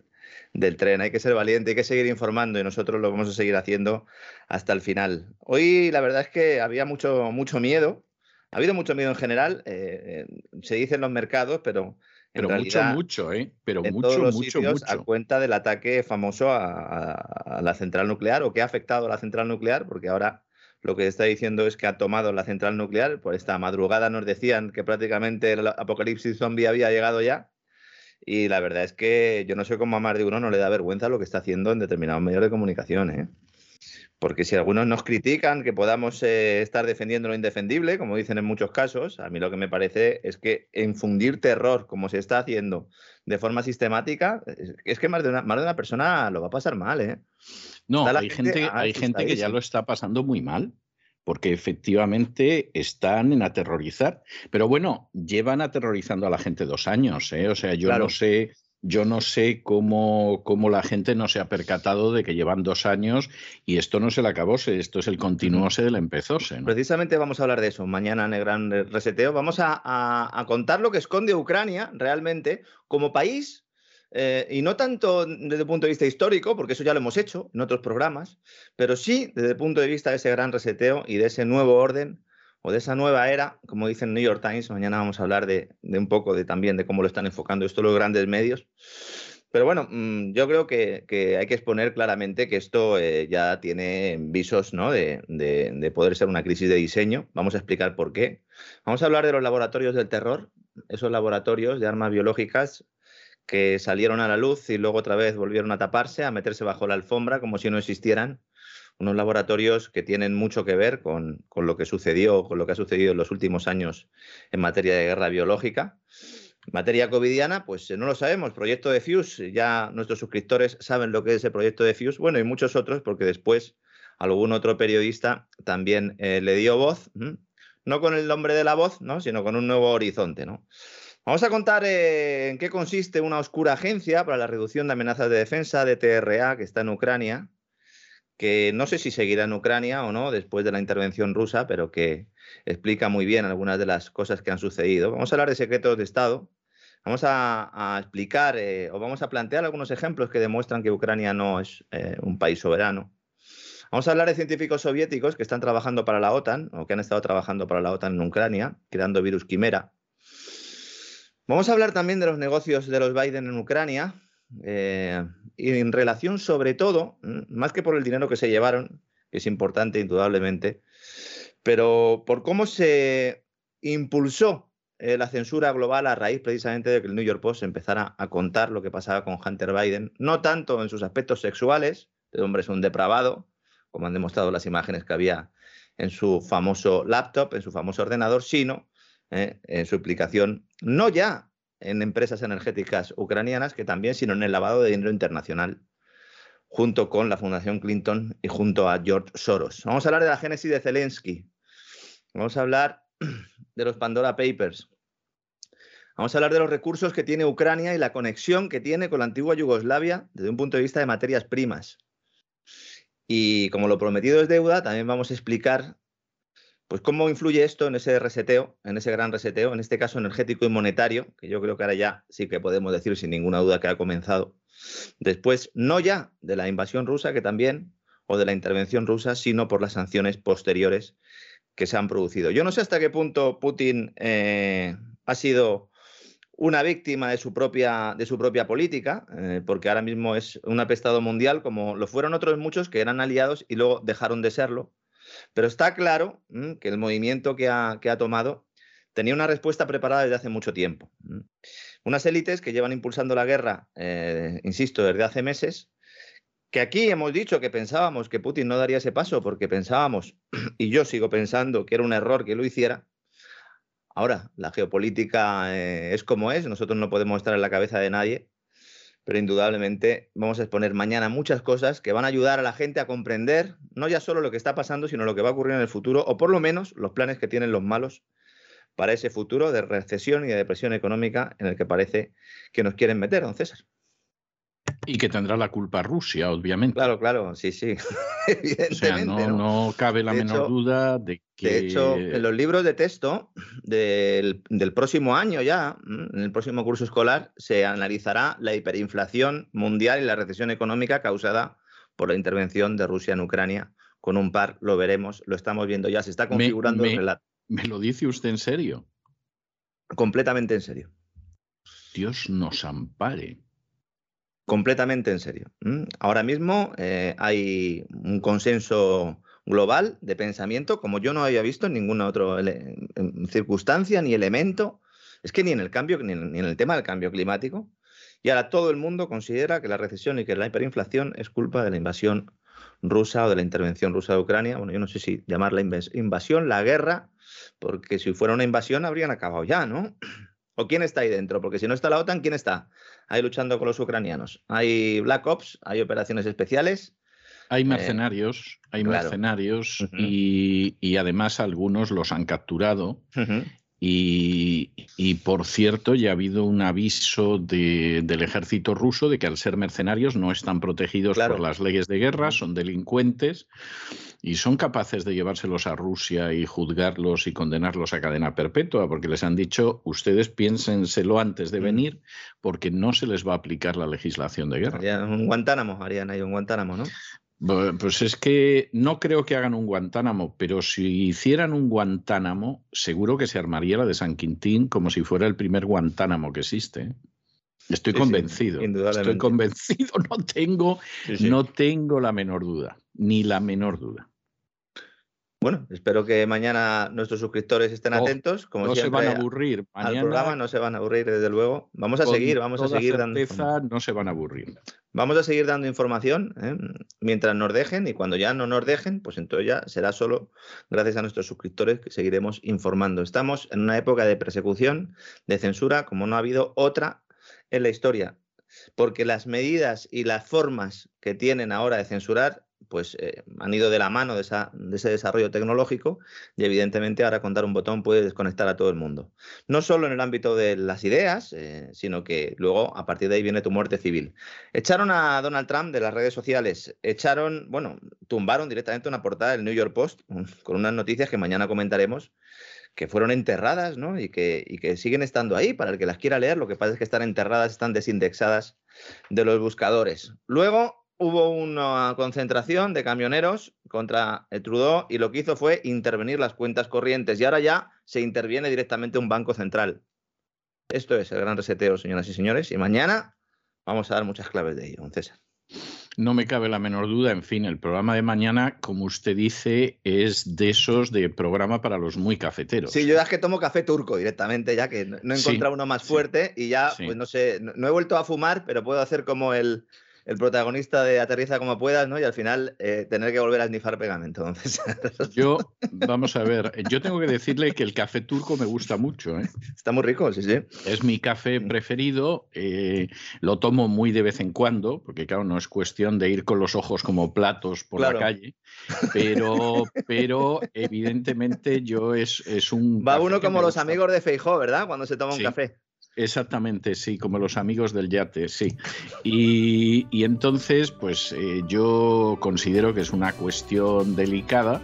del tren. Hay que ser valiente, hay que seguir informando y nosotros lo vamos a seguir haciendo hasta el final. Hoy la verdad es que había mucho, mucho miedo. Ha habido mucho miedo en general, eh, eh, se dice en los mercados, pero en pero mucho, mucho, ¿eh? Pero en mucho, todos los mucho, sitios, mucho. a cuenta del ataque famoso a, a, la central nuclear o que ha afectado a la central nuclear, porque ahora lo que está diciendo es que ha tomado la central nuclear. Por esta madrugada nos decían que prácticamente el apocalipsis zombie había llegado ya. Y la verdad es que yo no sé cómo a más de uno no le da vergüenza lo que está haciendo en determinados medios de comunicación. ¿eh? Porque si algunos nos critican que podamos eh, estar defendiendo lo indefendible, como dicen en muchos casos, a mí lo que me parece es que infundir terror, como se está haciendo de forma sistemática, es que más de una, más de una persona lo va a pasar mal. ¿eh? No, hay gente, hay gente que ya lo está pasando muy mal porque efectivamente están en aterrorizar. Pero bueno, llevan aterrorizando a la gente dos años, ¿eh? O sea, yo no sé yo no sé cómo, cómo, la gente no se ha percatado de que llevan dos años y esto no se le acabóse, esto es el continuose del empezóse. Precisamente vamos a hablar de eso mañana en el gran reseteo. Vamos a, contar lo que esconde Ucrania realmente como país eh, y no tanto desde el punto de vista histórico, porque eso ya lo hemos hecho en otros programas, pero sí desde el punto de vista de ese gran reseteo y de ese nuevo orden o de esa nueva era, como dice el New York Times, mañana vamos a hablar de, un poco de también de cómo lo están enfocando esto los grandes medios. Pero bueno, mm, yo creo que, hay que exponer claramente que esto eh, ya tiene visos ¿no? de, de, poder ser una crisis de diseño. Vamos a explicar por qué. Vamos a hablar de los laboratorios del terror, esos laboratorios de armas biológicas que salieron a la luz y luego otra vez volvieron a taparse, a meterse bajo la alfombra como si no existieran unos laboratorios que tienen mucho que ver con, lo que sucedió, con lo que ha sucedido en los últimos años en materia de guerra biológica. Materia covidiana, pues eh, no lo sabemos. Proyecto de FUSE, ya nuestros suscriptores saben lo que es el proyecto de FUSE, bueno, y muchos otros, porque después algún otro periodista también eh, le dio voz, no con el nombre de la voz, ¿no? sino con un nuevo horizonte. ¿no? Vamos a contar eh, en qué consiste una oscura agencia para la reducción de amenazas de defensa de TRA que está en Ucrania, que no sé si seguirá en Ucrania o no después de la intervención rusa, pero que explica muy bien algunas de las cosas que han sucedido. Vamos a hablar de secretos de Estado. Vamos a, explicar eh, o vamos a plantear algunos ejemplos que demuestran que Ucrania no es eh, un país soberano. Vamos a hablar de científicos soviéticos que están trabajando para la OTAN o que han estado trabajando para la OTAN en Ucrania, creando virus quimera. Vamos a hablar también de los negocios de los Biden en Ucrania, eh, en relación sobre todo, más que por el dinero que se llevaron, que es importante indudablemente, pero por cómo se impulsó eh, la censura global a raíz precisamente de que el New York Post empezara a contar lo que pasaba con Hunter Biden, no tanto en sus aspectos sexuales, el hombre es un depravado, como han demostrado las imágenes que había en su famoso laptop, en su famoso ordenador, sino eh, en su implicación no ya en empresas energéticas ucranianas que también, sino en el lavado de dinero internacional, junto con la Fundación Clinton y junto a George Soros. Vamos a hablar de la génesis de Zelensky. Vamos a hablar de los Pandora Papers. Vamos a hablar de los recursos que tiene Ucrania y la conexión que tiene con la antigua Yugoslavia desde un punto de vista de materias primas. Y como lo prometido es deuda, también vamos a explicar pues cómo influye esto en ese reseteo, en ese gran reseteo, en este caso energético y monetario, que yo creo que ahora ya sí que podemos decir sin ninguna duda que ha comenzado. Después, no ya de la invasión rusa, que también, o de la intervención rusa, sino por las sanciones posteriores que se han producido. Yo no sé hasta qué punto Putin eh, ha sido una víctima de su propia, de su propia política, eh, porque ahora mismo es un apestado mundial, como lo fueron otros muchos que eran aliados y luego dejaron de serlo pero está claro mm, que el movimiento que ha, tomado tenía una respuesta preparada desde hace mucho tiempo. Mm. Unas élites que llevan impulsando la guerra, eh, insisto, desde hace meses, que aquí hemos dicho que pensábamos que Putin no daría ese paso porque pensábamos, y yo sigo pensando que era un error que lo hiciera. Ahora, la geopolítica eh, es como es, nosotros no podemos estar en la cabeza de nadie, pero indudablemente vamos a exponer mañana muchas cosas que van a ayudar a la gente a comprender no ya solo lo que está pasando, sino lo que va a ocurrir en el futuro, o por lo menos los planes que tienen los malos para ese futuro de recesión y de depresión económica en el que parece que nos quieren meter, don César. Y que tendrá la culpa Rusia, obviamente. Claro, claro, sí, sí. o sea, no, cabe la menor duda de que. De hecho, en los libros de texto del, próximo año ya, en el próximo curso escolar, se analizará la hiperinflación mundial y la recesión económica causada por la intervención de Rusia en Ucrania. Con un par lo veremos, lo estamos viendo ya, se está configurando el relato. ¿Me lo dice usted en serio? Completamente en serio. Dios nos ampare. Completamente en serio. Ahora mismo eh, hay un consenso global de pensamiento como yo no había visto en ninguna otra circunstancia ni elemento. Es que ni en el cambio, ni en, el tema del cambio climático. Y ahora todo el mundo considera que la recesión y que la hiperinflación es culpa de la invasión rusa o de la intervención rusa de Ucrania. Bueno, yo no sé si llamarla invasión, la guerra, porque si fuera una invasión habrían acabado ya, ¿no? ¿O quién está ahí dentro? Porque si no está la OTAN, ¿quién está ahí luchando con los ucranianos? Hay Black Ops, hay operaciones especiales. Hay eh, mercenarios, hay mercenarios y, además algunos los han capturado. Y, por cierto, ya ha habido un aviso del ejército ruso de que al ser mercenarios no están protegidos por las leyes de guerra, son delincuentes y son capaces de llevárselos a Rusia y juzgarlos y condenarlos a cadena perpetua, porque les han dicho, ustedes piénsenselo antes de venir, porque no se les va a aplicar la legislación de guerra. Harían un Guantánamo, harían ahí un Guantánamo, ¿no? Pues es que no creo que hagan un Guantánamo, pero si hicieran un Guantánamo, seguro que se armaría la de San Quintín como si fuera el primer Guantánamo que existe. Estoy convencido. estoy convencido, no tengo, no tengo la menor duda, ni la menor duda. Bueno, espero que mañana nuestros suscriptores estén oh, atentos. Como no se van a aburrir. Mañana, al programa no se van a aburrir, desde luego. Vamos a seguir, vamos a seguir dando. No se van a aburrir. Vamos a seguir dando información ¿eh? mientras nos dejen y cuando ya no nos dejen, pues entonces ya será solo gracias a nuestros suscriptores que seguiremos informando. Estamos en una época de persecución, de censura, como no ha habido otra en la historia, porque las medidas y las formas que tienen ahora de censurar pues eh, han ido de la mano de, ese desarrollo tecnológico y evidentemente ahora con dar un botón puede desconectar a todo el mundo. No solo en el ámbito de las ideas, eh, sino que luego a partir de ahí viene tu muerte civil. Echaron a Donald Trump de las redes sociales, echaron, bueno, tumbaron directamente una portada del New York Post con unas noticias que mañana comentaremos que fueron enterradas ¿no? y, que, y que siguen estando ahí para el que las quiera leer. Lo que pasa es que están enterradas, están desindexadas de los buscadores. Luego hubo una concentración de camioneros contra el Trudeau y lo que hizo fue intervenir las cuentas corrientes y ahora ya se interviene directamente un banco central. Esto es el gran reseteo, señoras y señores, y mañana vamos a dar muchas claves de ello, don César. No me cabe la menor duda. En fin, el programa de mañana, como usted dice, es de esos de programa para los muy cafeteros. Sí, yo ya es que tomo café turco directamente, ya que no he encontrado uno más fuerte y ya, pues no sé, no he vuelto a fumar, pero puedo hacer como el, el protagonista de Aterriza como puedas, ¿no? Y al final eh, tener que volver a snifar pegamento. Entonces... Yo, vamos a ver, yo tengo que decirle que el café turco me gusta mucho. ¿eh? Está muy rico, sí, sí. Es mi café preferido, eh, lo tomo muy de vez en cuando, porque claro, no es cuestión de ir con los ojos como platos por la calle, pero, pero evidentemente yo es, es un... Va uno como los amigos de Feijó, ¿verdad? Cuando se toma un café. Exactamente, sí, como los amigos del yate, sí. Y, entonces, pues eh, yo considero que es una cuestión delicada.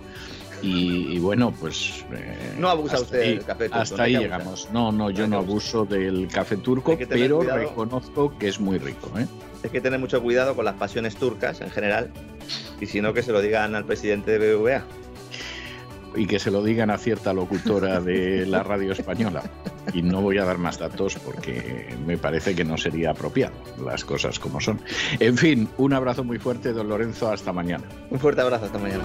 Y, bueno, pues. Eh, no abusa usted del café turco. Hasta ahí llegamos. No, no, yo no abuso del café turco, pero reconozco que es muy rico. ¿eh? Hay que tener mucho cuidado con las pasiones turcas en general. Y si no, que se lo digan al presidente de BBVA y que se lo digan a cierta locutora de la radio española. Y no voy a dar más datos porque me parece que no sería apropiado las cosas como son. En fin, un abrazo muy fuerte, don Lorenzo, hasta mañana. Un fuerte abrazo, hasta mañana.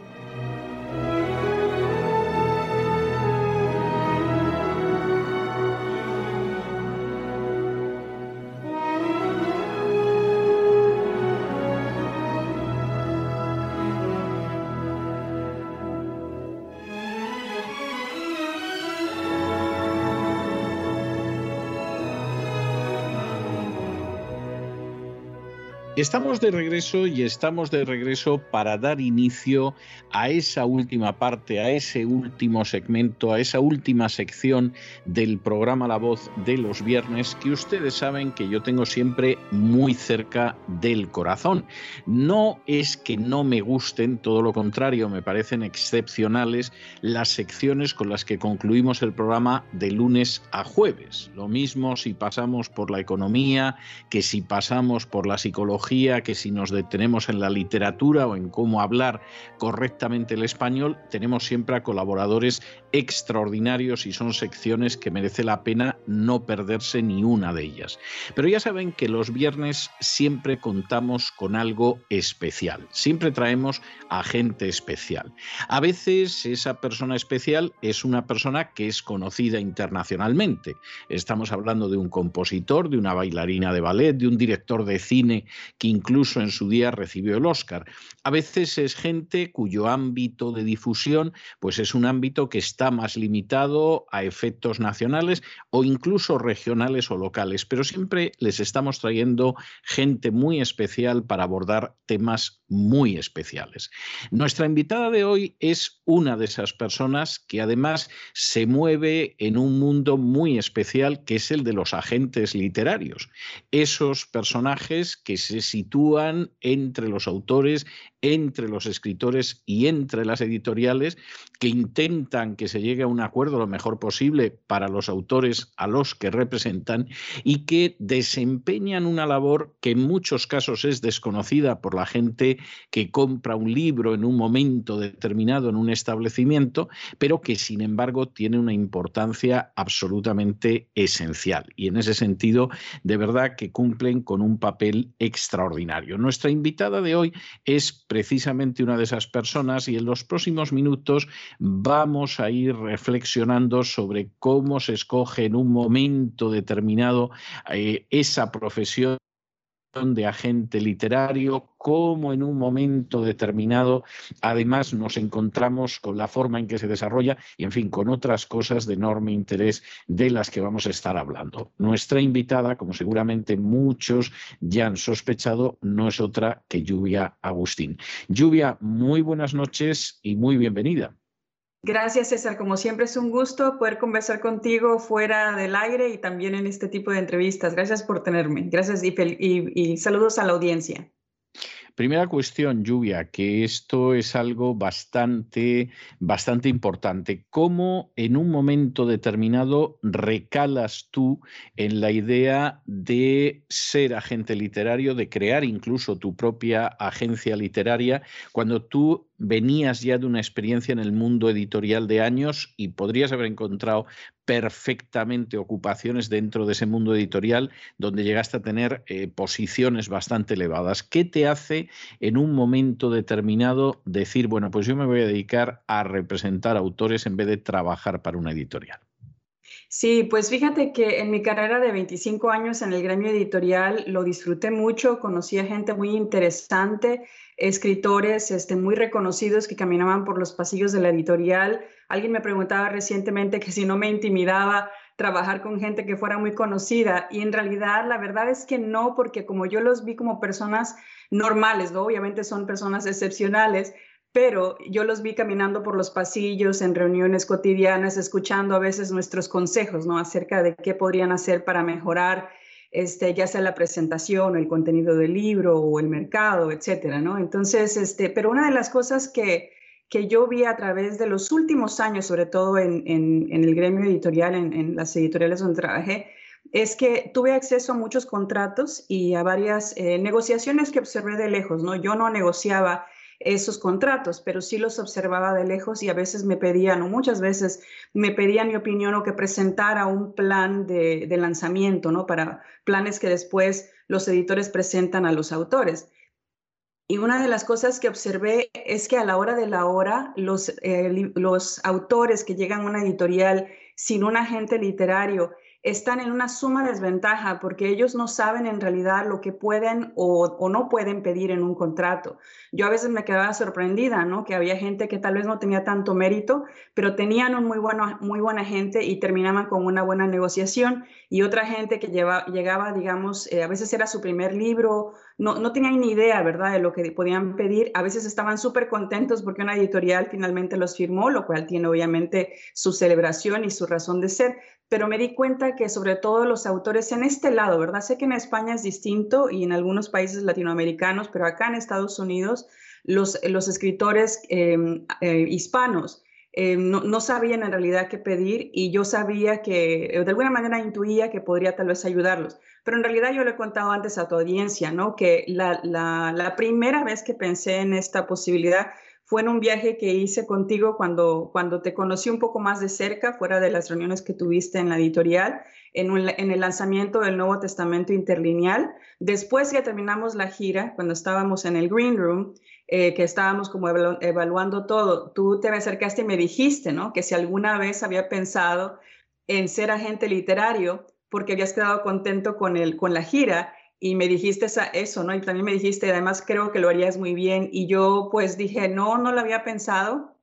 Estamos de regreso y estamos de regreso para dar inicio a esa última parte, a ese último segmento, a esa última sección del programa La Voz de los viernes que ustedes saben que yo tengo siempre muy cerca del corazón. No es que no me gusten, todo lo contrario, me parecen excepcionales las secciones con las que concluimos el programa de lunes a jueves. Lo mismo si pasamos por la economía, que si pasamos por la psicología, que si nos detenemos en la literatura o en cómo hablar correctamente el español, tenemos siempre a colaboradores extraordinarios y son secciones que merece la pena no perderse ni una de ellas. Pero ya saben que los viernes siempre contamos con algo especial, siempre traemos a gente especial. A veces esa persona especial es una persona que es conocida internacionalmente. Estamos hablando de un compositor, de una bailarina de ballet, de un director de cine que incluso en su día recibió el Oscar. A veces es gente cuyo ámbito de difusión pues es un ámbito que está más limitado a efectos nacionales o incluso regionales o locales, pero siempre les estamos trayendo gente muy especial para abordar temas muy especiales. Nuestra invitada de hoy es una de esas personas que además se mueve en un mundo muy especial que es el de los agentes literarios. Esos personajes que se sitúan entre los autores, entre los escritores y entre las editoriales que intentan que se llegue a un acuerdo lo mejor posible para los autores a los que representan y que desempeñan una labor que en muchos casos es desconocida por la gente que compra un libro en un momento determinado en un establecimiento, pero que sin embargo tiene una importancia absolutamente esencial. Y en ese sentido, de verdad que cumplen con un papel extraordinario. Nuestra invitada de hoy es precisamente una de esas personas y en los próximos minutos vamos a ir reflexionando sobre cómo se escoge en un momento determinado eh, esa profesión de agente literario, cómo en un momento determinado además nos encontramos con la forma en que se desarrolla y, en fin, con otras cosas de enorme interés de las que vamos a estar hablando. Nuestra invitada, como seguramente muchos ya han sospechado, no es otra que Lluvia Agustín. Lluvia, muy buenas noches y muy bienvenida. Gracias, César. Como siempre es un gusto poder conversar contigo fuera del aire y también en este tipo de entrevistas. Gracias por tenerme. Gracias y, saludos a la audiencia. Primera cuestión, Lluvia, que esto es algo bastante, bastante importante. ¿Cómo en un momento determinado recalas tú en la idea de ser agente literario, de crear incluso tu propia agencia literaria, cuando tú venías ya de una experiencia en el mundo editorial de años y podrías haber encontrado perfectamente ocupaciones dentro de ese mundo editorial donde llegaste a tener eh, posiciones bastante elevadas. ¿Qué te hace en un momento determinado decir, bueno, pues yo me voy a dedicar a representar autores en vez de trabajar para una editorial? Sí, pues fíjate que en mi carrera de 25 años en el gremio editorial lo disfruté mucho, conocí a gente muy interesante, escritores este, muy reconocidos que caminaban por los pasillos de la editorial. Alguien me preguntaba recientemente que si no me intimidaba trabajar con gente que fuera muy conocida y en realidad la verdad es que no, porque como yo los vi como personas normales, ¿no? obviamente son personas excepcionales, pero yo los vi caminando por los pasillos en reuniones cotidianas, escuchando a veces nuestros consejos, ¿no? Acerca de qué podrían hacer para mejorar, este, ya sea la presentación, el contenido del libro o el mercado, etcétera, ¿no? Entonces, este, pero una de las cosas que, que yo vi a través de los últimos años, sobre todo en, en, el gremio editorial, en, las editoriales donde trabajé, es que tuve acceso a muchos contratos y a varias eh, negociaciones que observé de lejos, ¿no? Yo no negociaba esos contratos, pero sí los observaba de lejos y a veces me pedían, o muchas veces me pedían mi opinión o que presentara un plan de, lanzamiento, ¿no? Para planes que después los editores presentan a los autores. Y una de las cosas que observé es que a la hora de la hora, los, eh, los autores que llegan a una editorial sin un agente literario están en una suma desventaja porque ellos no saben en realidad lo que pueden o, no pueden pedir en un contrato. Yo a veces me quedaba sorprendida, ¿no? Que había gente que tal vez no tenía tanto mérito, pero tenían un muy, bueno, muy buena gente y terminaban con una buena negociación y otra gente que lleva, llegaba, digamos, eh, a veces era su primer libro, no, no tenían ni idea, ¿verdad?, de lo que podían pedir. A veces estaban súper contentos porque una editorial finalmente los firmó, lo cual tiene obviamente su celebración y su razón de ser, pero me di cuenta que sobre todo los autores en este lado, ¿verdad? Sé que en España es distinto y en algunos países latinoamericanos, pero acá en Estados Unidos, los, los escritores em, eh, hispanos em, no, sabían en realidad qué pedir y yo sabía que, de alguna manera intuía que podría tal vez ayudarlos. Pero en realidad yo le he contado antes a tu audiencia, ¿no? Que la, la, primera vez que pensé en esta posibilidad fue en un viaje que hice contigo cuando, cuando te conocí un poco más de cerca, fuera de las reuniones que tuviste en la editorial, en, en el lanzamiento del Nuevo Testamento Interlineal. Después ya terminamos la gira, cuando estábamos en el Green Room, eh, que estábamos como evaluando todo, tú te me acercaste y me dijiste, ¿no? Que si alguna vez había pensado en ser agente literario porque habías quedado contento con, el, con la gira y me dijiste eso, ¿no? Y también me dijiste, además creo que lo harías muy bien. Y yo pues dije, no, no lo había pensado,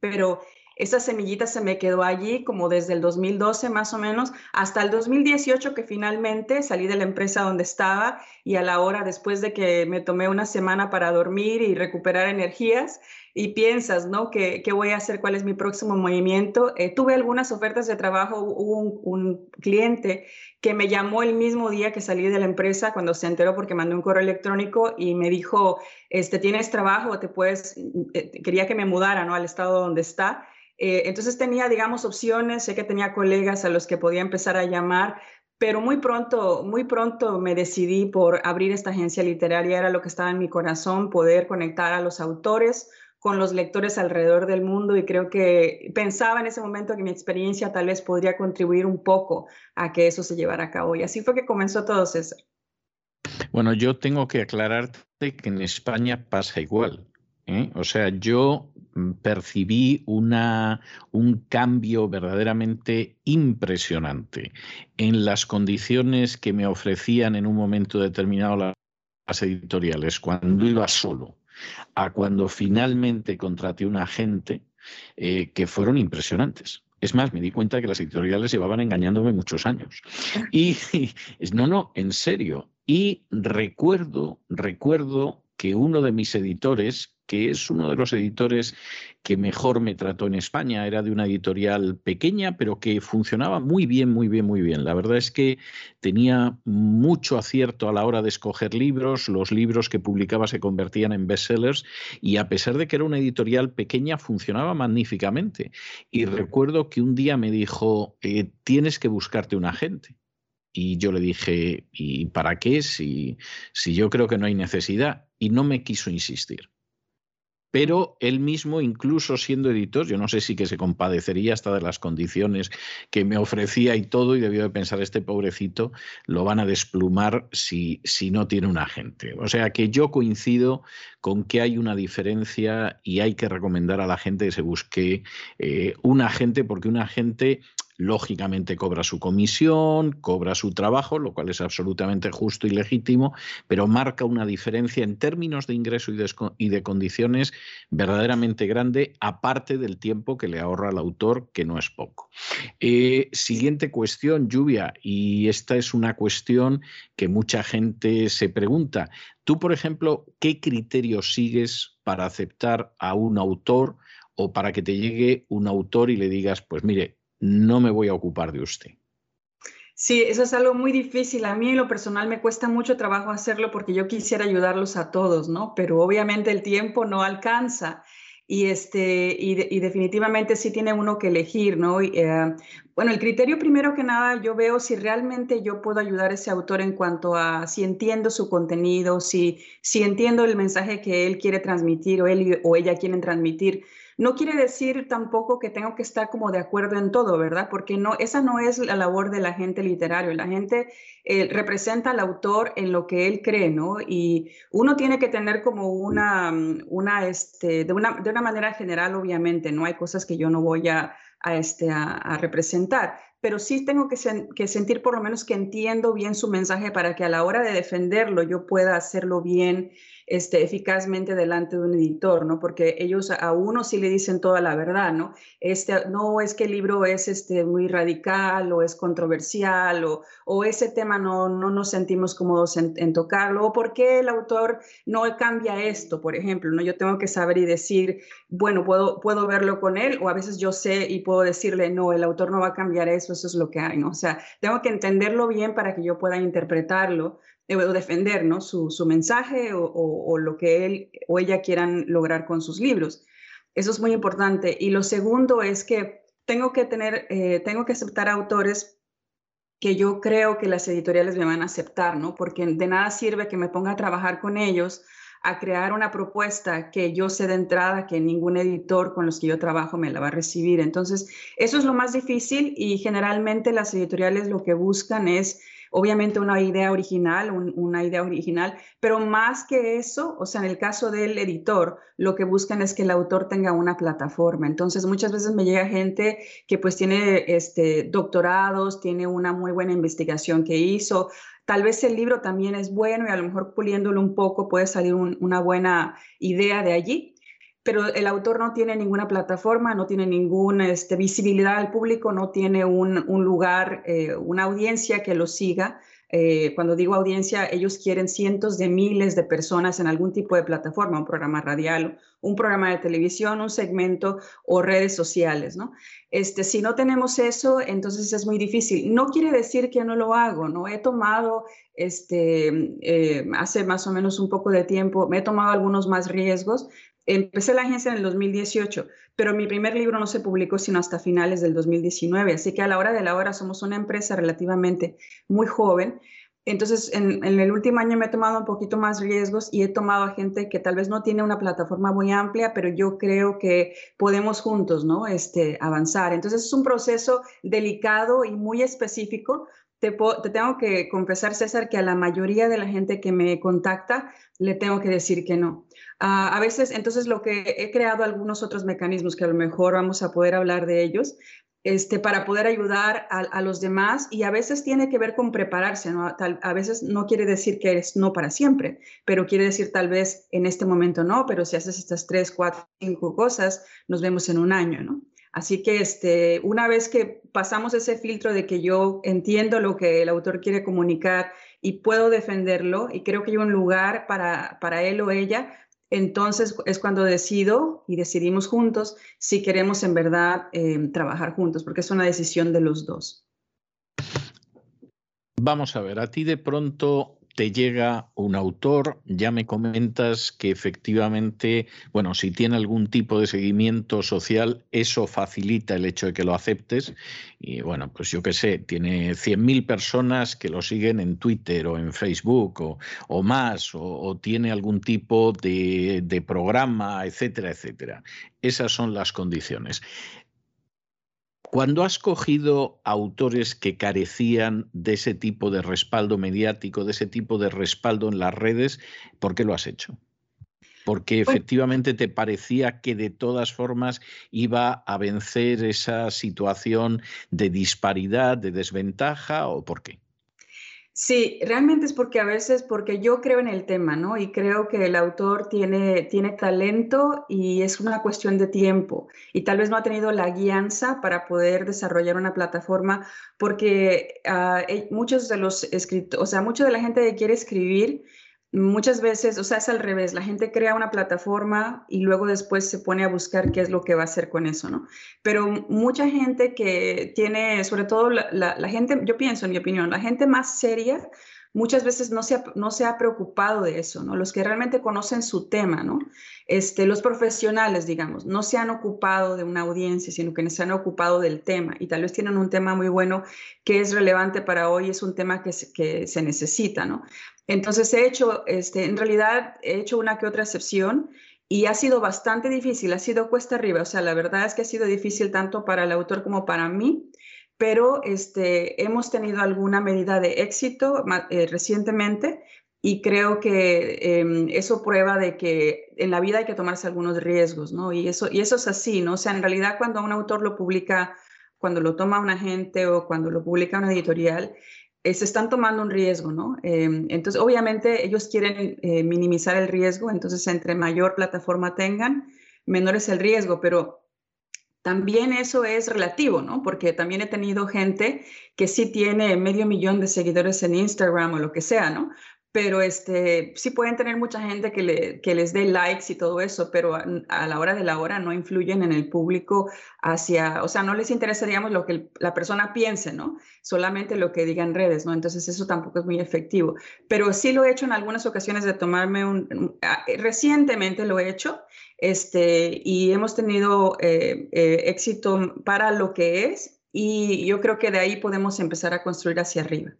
pero esa semillita se me quedó allí como desde el 2012 más o menos hasta el 2018 que finalmente salí de la empresa donde estaba y a la hora después de que me tomé una semana para dormir y recuperar energías, y piensas, ¿no? ¿Qué, ¿Qué, voy a hacer? ¿Cuál es mi próximo movimiento? Eh, tuve algunas ofertas de trabajo. Hubo un, cliente que me llamó el mismo día que salí de la empresa cuando se enteró porque mandé un correo electrónico y me dijo, este, ¿tienes trabajo? ¿Te puedes? Eh, quería que me mudara, ¿no? Al estado donde está. Eh, entonces tenía, digamos, opciones. Sé que tenía colegas a los que podía empezar a llamar, pero muy pronto, muy pronto me decidí por abrir esta agencia literaria, era lo que estaba en mi corazón, poder conectar a los autores con los lectores alrededor del mundo y creo que pensaba en ese momento que mi experiencia tal vez podría contribuir un poco a que eso se llevara a cabo. Y así fue que comenzó todo, César. Bueno, yo tengo que aclararte que en España pasa igual. ¿eh? O sea, yo mm, percibí una, un cambio verdaderamente impresionante en las condiciones que me ofrecían en un momento determinado las editoriales cuando iba solo a cuando finalmente contraté un agente eh, que fueron impresionantes. Es más, me di cuenta que las editoriales llevaban engañándome muchos años. Y, y no, no, en serio. Y recuerdo, recuerdo que uno de mis editores, que es uno de los editores que mejor me trató en España. Era de una editorial pequeña, pero que funcionaba muy bien, muy bien, muy bien. La verdad es que tenía mucho acierto a la hora de escoger libros. Los libros que publicaba se convertían en bestsellers y a pesar de que era una editorial pequeña, funcionaba magníficamente. Y recuerdo que un día me dijo, eh, tienes que buscarte un agente. Y yo le dije, ¿y para qué? Si, si yo creo que no hay necesidad. Y no me quiso insistir pero él mismo, incluso siendo editor, yo no sé si que se compadecería hasta de las condiciones que me ofrecía y todo, y debió de pensar, este pobrecito lo van a desplumar si, si no tiene un agente. O sea que yo coincido con que hay una diferencia y hay que recomendar a la gente que se busque eh, un agente, porque un agente lógicamente cobra su comisión, cobra su trabajo, lo cual es absolutamente justo y legítimo, pero marca una diferencia en términos de ingreso y de, condiciones verdaderamente grande, aparte del tiempo que le ahorra al autor, que no es poco. Eh, siguiente cuestión, lluvia, y esta es una cuestión que mucha gente se pregunta. Tú, por ejemplo, ¿qué criterios sigues para aceptar a un autor? o para que te llegue un autor y le digas, pues mire, no me voy a ocupar de usted. Sí, eso es algo muy difícil. A mí en lo personal me cuesta mucho trabajo hacerlo porque yo quisiera ayudarlos a todos, ¿no? Pero obviamente el tiempo no alcanza y, este, y, definitivamente sí tiene uno que elegir, ¿no? Eh, bueno, el criterio primero que nada, yo veo si realmente yo puedo ayudar a ese autor en cuanto a si entiendo su contenido, si, si entiendo el mensaje que él quiere transmitir o él o ella quieren transmitir. No quiere decir tampoco que tengo que estar como de acuerdo en todo, ¿verdad? Porque no, esa no es la labor del agente literario. La gente eh, representa al autor en lo que él cree, ¿no? Y uno tiene que tener como una, una, este, de una, de una manera general, obviamente, no hay cosas que yo no voy a, a, este, a, representar, pero sí tengo que, que, sentir por lo menos que entiendo bien su mensaje para que a la hora de defenderlo yo pueda hacerlo bien este, eficazmente delante de un editor, ¿no? Porque ellos a uno sí le dicen toda la verdad, ¿no? Este, no es que el libro es este, muy radical o es controversial o, o ese tema no, no nos sentimos cómodos en, tocarlo o por qué el autor no cambia esto, por ejemplo, ¿no? Yo tengo que saber y decir, bueno, puedo, puedo verlo con él o a veces yo sé y puedo decirle, no, el autor no va a cambiar eso, eso es lo que hay, ¿no? O sea, tengo que entenderlo bien para que yo pueda interpretarlo defender, ¿no? Su, su mensaje o, o, lo que él o ella quieran lograr con sus libros. Eso es muy importante. Y lo segundo es que tengo que tener, eh, tengo que aceptar autores que yo creo que las editoriales me van a aceptar, ¿no? Porque de nada sirve que me ponga a trabajar con ellos a crear una propuesta que yo sé de entrada que ningún editor con los que yo trabajo me la va a recibir. Entonces, eso es lo más difícil y generalmente las editoriales lo que buscan es obviamente una idea original, una idea original, pero más que eso, o sea, en el caso del editor, lo que buscan es que el autor tenga una plataforma. Entonces, muchas veces me llega gente que pues tiene este, doctorados, tiene una muy buena investigación que hizo, Tal vez el libro también es bueno y a lo mejor puliéndolo un poco puede salir una buena idea de allí, pero el autor no tiene ninguna plataforma, no tiene ninguna este, visibilidad al público, no tiene un, lugar, eh, una audiencia que lo siga. Eh, cuando digo audiencia, ellos quieren cientos de miles de personas en algún tipo de plataforma, un programa radial, un programa de televisión, un segmento o redes sociales, ¿no? Este, si no tenemos eso, entonces es muy difícil. No quiere decir que no lo hago, ¿no? He tomado, este, eh, hace más o menos un poco de tiempo, me he tomado algunos más riesgos, Empecé la agencia en el 2018, pero mi primer libro no se publicó sino hasta finales del 2019, así que a la hora de la hora somos una empresa relativamente muy joven. Entonces, en, el último año me he tomado un poquito más riesgos y he tomado a gente que tal vez no tiene una plataforma muy amplia, pero yo creo que podemos juntos, ¿no? Este, avanzar. Entonces, es un proceso delicado y muy específico. Te, te tengo que confesar, César, que a la mayoría de la gente que me contacta le tengo que decir que no Ah, a veces, entonces, lo que he creado algunos otros mecanismos que a lo mejor vamos a poder hablar de ellos, este, para poder ayudar a, los demás y a veces tiene que ver con prepararse, ¿no? a veces no quiere decir que es no para siempre, pero quiere decir tal vez en este momento no, pero si haces estas tres, cuatro, cinco cosas, nos vemos en un año, ¿no? Así que este, una vez que pasamos ese filtro de que yo entiendo lo que el autor quiere comunicar y puedo defenderlo y creo que hay un lugar para, para él o ella, entonces es cuando decido y decidimos juntos si queremos en verdad eh, trabajar juntos, porque es una decisión de los dos. Vamos a ver, a ti de pronto te llega un autor, ya me comentas que efectivamente, bueno, si tiene algún tipo de seguimiento social, eso facilita el hecho de que lo aceptes. Y bueno, pues yo qué sé, tiene 100.000 personas que lo siguen en Twitter o en Facebook o, más, o, tiene algún tipo de, de programa, etcétera, etcétera. Esas son las condiciones. Cuando has cogido autores que carecían de ese tipo de respaldo mediático, de ese tipo de respaldo en las redes, ¿por qué lo has hecho? Porque efectivamente te parecía que de todas formas iba a vencer esa situación de disparidad, de desventaja, o por qué? Sí, realmente es porque a veces, porque yo creo en el tema, ¿no? Y creo que el autor tiene, tiene talento y es una cuestión de tiempo. Y tal vez no ha tenido la guianza para poder desarrollar una plataforma, porque eh, muchos de los escritores, o sea, mucha de la gente que quiere escribir, Muchas veces, o sea, es al revés, la gente crea una plataforma y luego después se pone a buscar qué es lo que va a hacer con eso, ¿no? Pero mucha gente que tiene, sobre todo la, gente, yo pienso en mi opinión, la gente más seria muchas veces no se, ha, no se ha preocupado de eso, ¿no? Los que realmente conocen su tema, ¿no? Este, los profesionales, digamos, no se han ocupado de una audiencia, sino que se han ocupado del tema y tal vez tienen un tema muy bueno que es relevante para hoy, es un tema que se, que se necesita, ¿no? Entonces he hecho, este, en realidad he hecho una que otra excepción y ha sido bastante difícil, ha sido cuesta arriba, o sea, la verdad es que ha sido difícil tanto para el autor como para mí, pero este, hemos tenido alguna medida de éxito eh, recientemente y creo que em, eso prueba de que en la vida hay que tomarse algunos riesgos, ¿no? Y eso, y eso es así, ¿no? O sea, en realidad cuando un autor lo publica, cuando lo toma un agente o cuando lo publica una editorial, se están tomando un riesgo, ¿no? Em, entonces, obviamente, ellos quieren minimizar el riesgo, entonces, entre mayor plataforma tengan, menor es el riesgo, pero también eso es relativo, ¿no? Porque también he tenido gente que sí tiene medio millón de seguidores en Instagram o lo que sea, ¿no? Pero este, sí pueden tener mucha gente que, le, que les dé likes y todo eso, pero a, la hora de la hora no influyen en el público hacia, o sea, no les interesa, digamos, lo que la persona piense, ¿no? Solamente lo que diga en redes, ¿no? Entonces eso tampoco es muy efectivo. Pero sí lo he hecho en algunas ocasiones de tomarme un, recientemente lo he hecho este, y hemos tenido eh, eh, éxito para lo que es y yo creo que de ahí podemos empezar a construir hacia arriba.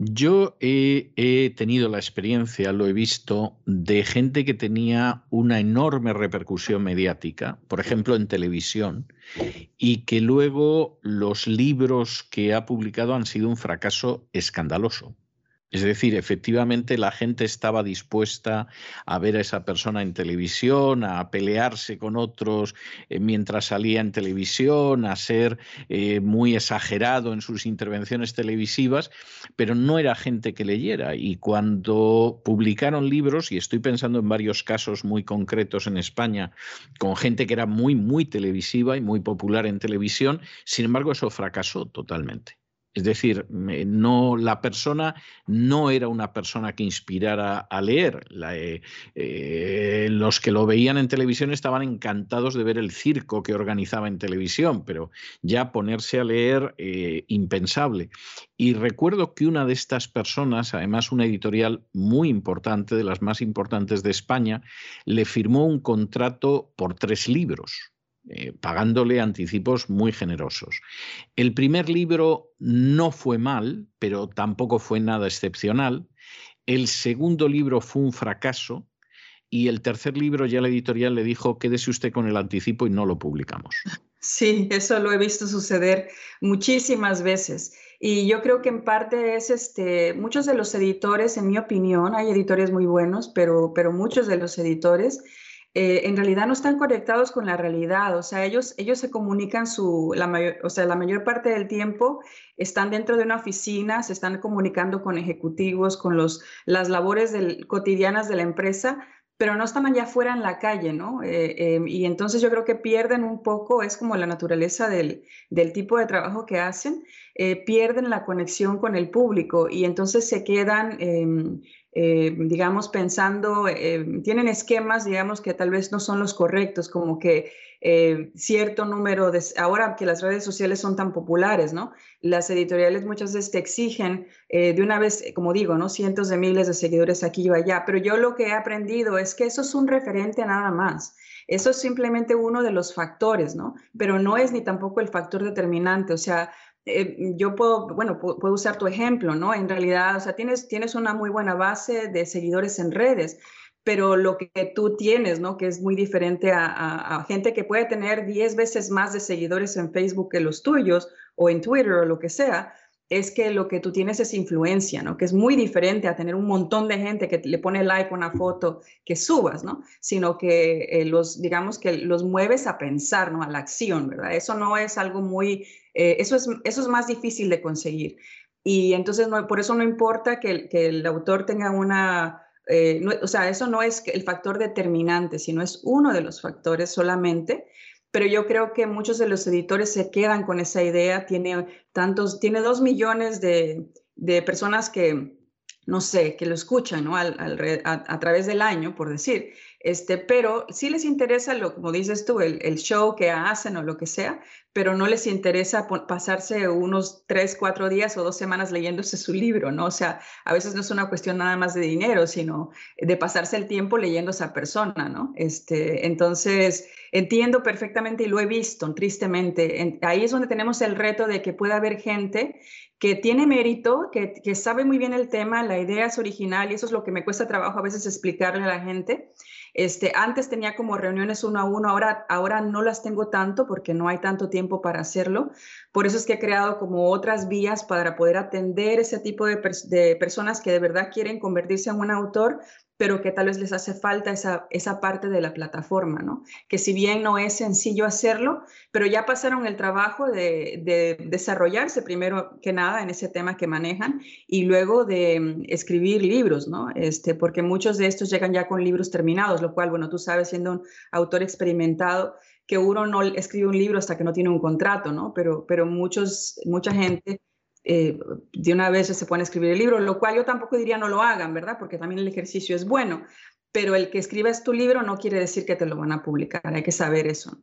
Yo he, tenido la experiencia, lo he visto, de gente que tenía una enorme repercusión mediática, por ejemplo en televisión, y que luego los libros que ha publicado han sido un fracaso escandaloso. Es decir, efectivamente la gente estaba dispuesta a ver a esa persona en televisión, a pelearse con otros eh, mientras salía en televisión, a ser eh, muy exagerado en sus intervenciones televisivas, pero no era gente que leyera. Y cuando publicaron libros, y estoy pensando en varios casos muy concretos en España, con gente que era muy, muy televisiva y muy popular en televisión, sin embargo eso fracasó totalmente. Es decir, no, la persona no era una persona que inspirara a leer. Eh, eh, los que lo veían en televisión estaban encantados de ver el circo que organizaba en televisión, pero ya ponerse a leer, eh, impensable. Y recuerdo que una de estas personas, además una editorial muy importante, de las más importantes de España, le firmó un contrato por tres libros eh, pagándole anticipos muy generosos. El primer libro no fue mal, pero tampoco fue nada excepcional. El segundo libro fue un fracaso. Y el tercer libro ya la editorial le dijo, quédese usted con el anticipo y no lo publicamos. Sí, eso lo he visto suceder muchísimas veces. Y yo creo que en parte es este, muchos de los editores, en mi opinión, hay editores muy buenos, pero, pero muchos de los editores eh, en realidad no están conectados con la realidad, o sea, ellos, ellos se comunican su, la mayor, o sea, la mayor parte del tiempo están dentro de una oficina, se están comunicando con ejecutivos, con los, las labores cotidianas de la empresa, pero no están allá afuera en la calle, ¿no? Eh, em, y entonces yo creo que pierden un poco, es como la naturaleza del, del tipo de trabajo que hacen, eh, pierden la conexión con el público y entonces se quedan em, eh, digamos, pensando, eh, tienen esquemas, digamos, que tal vez no son los correctos, como que eh, cierto número de, ahora que las redes sociales son tan populares, ¿no? Las editoriales muchas veces te exigen de una vez, como digo, ¿no? Cientos de miles de seguidores aquí y allá, pero yo lo que he aprendido es que eso es un referente nada más. Eso es simplemente uno de los factores, ¿no? Pero no es ni tampoco el factor determinante. O sea, eh, yo puedo, bueno, puedo, usar tu ejemplo, ¿no? En realidad, o sea, tienes, tienes una muy buena base de seguidores en redes, pero lo que tú tienes, ¿no? Que es muy diferente a, gente que puede tener 10 veces más de seguidores en Facebook que los tuyos o en Twitter o lo que sea, es que lo que tú tienes es influencia, ¿no? Que es muy diferente a tener un montón de gente que le pone like a una foto que subas, ¿no? Sino que eh, los, digamos que los mueves a pensar, ¿no? A la acción, ¿verdad? Eso no es algo muy, eh, eso, es, eso es más difícil de conseguir. Y entonces, no, por eso no importa que, el autor tenga una, eh, o sea, eso no es el factor determinante, sino es uno de los factores solamente pero yo creo que muchos de los editores se quedan con esa idea. Tiene tantos, tiene dos millones de, de personas que, no sé, que lo escuchan ¿no? A, través del año, por decir. Este, pero sí les interesa, lo, como dices tú, el, show que hacen o lo que sea, pero no les interesa pasarse unos tres, cuatro días o dos semanas leyéndose su libro, ¿no? O sea, a veces no es una cuestión nada más de dinero, sino de pasarse el tiempo leyendo a esa persona, ¿no? Este, entonces, entiendo perfectamente y lo he visto, tristemente. ahí es donde tenemos el reto de que pueda haber gente que tiene mérito, que, que, sabe muy bien el tema, la idea es original y eso es lo que me cuesta trabajo a veces explicarle a la gente. Este, antes tenía como reuniones uno a uno, ahora, ahora no las tengo tanto porque no hay tanto tiempo para hacerlo. Por eso es que he creado como otras vías para poder atender ese tipo de, personas que de verdad quieren convertirse en un autor pero que tal vez les hace falta esa, esa parte de la plataforma, ¿no? Que si bien no es sencillo hacerlo, pero ya pasaron el trabajo de, de desarrollarse primero que nada en ese tema que manejan y luego de escribir libros, ¿no? Este, porque muchos de estos llegan ya con libros terminados, lo cual, bueno, tú sabes, siendo un autor experimentado, que uno no escribe un libro hasta que no tiene un contrato, ¿no? Pero, pero muchos, mucha gente eh, de una vez se pone a escribir el libro, lo cual yo tampoco diría no lo hagan, ¿verdad? Porque también el ejercicio es bueno, pero el que escribas tu libro no quiere decir que te lo van a publicar, hay que saber eso.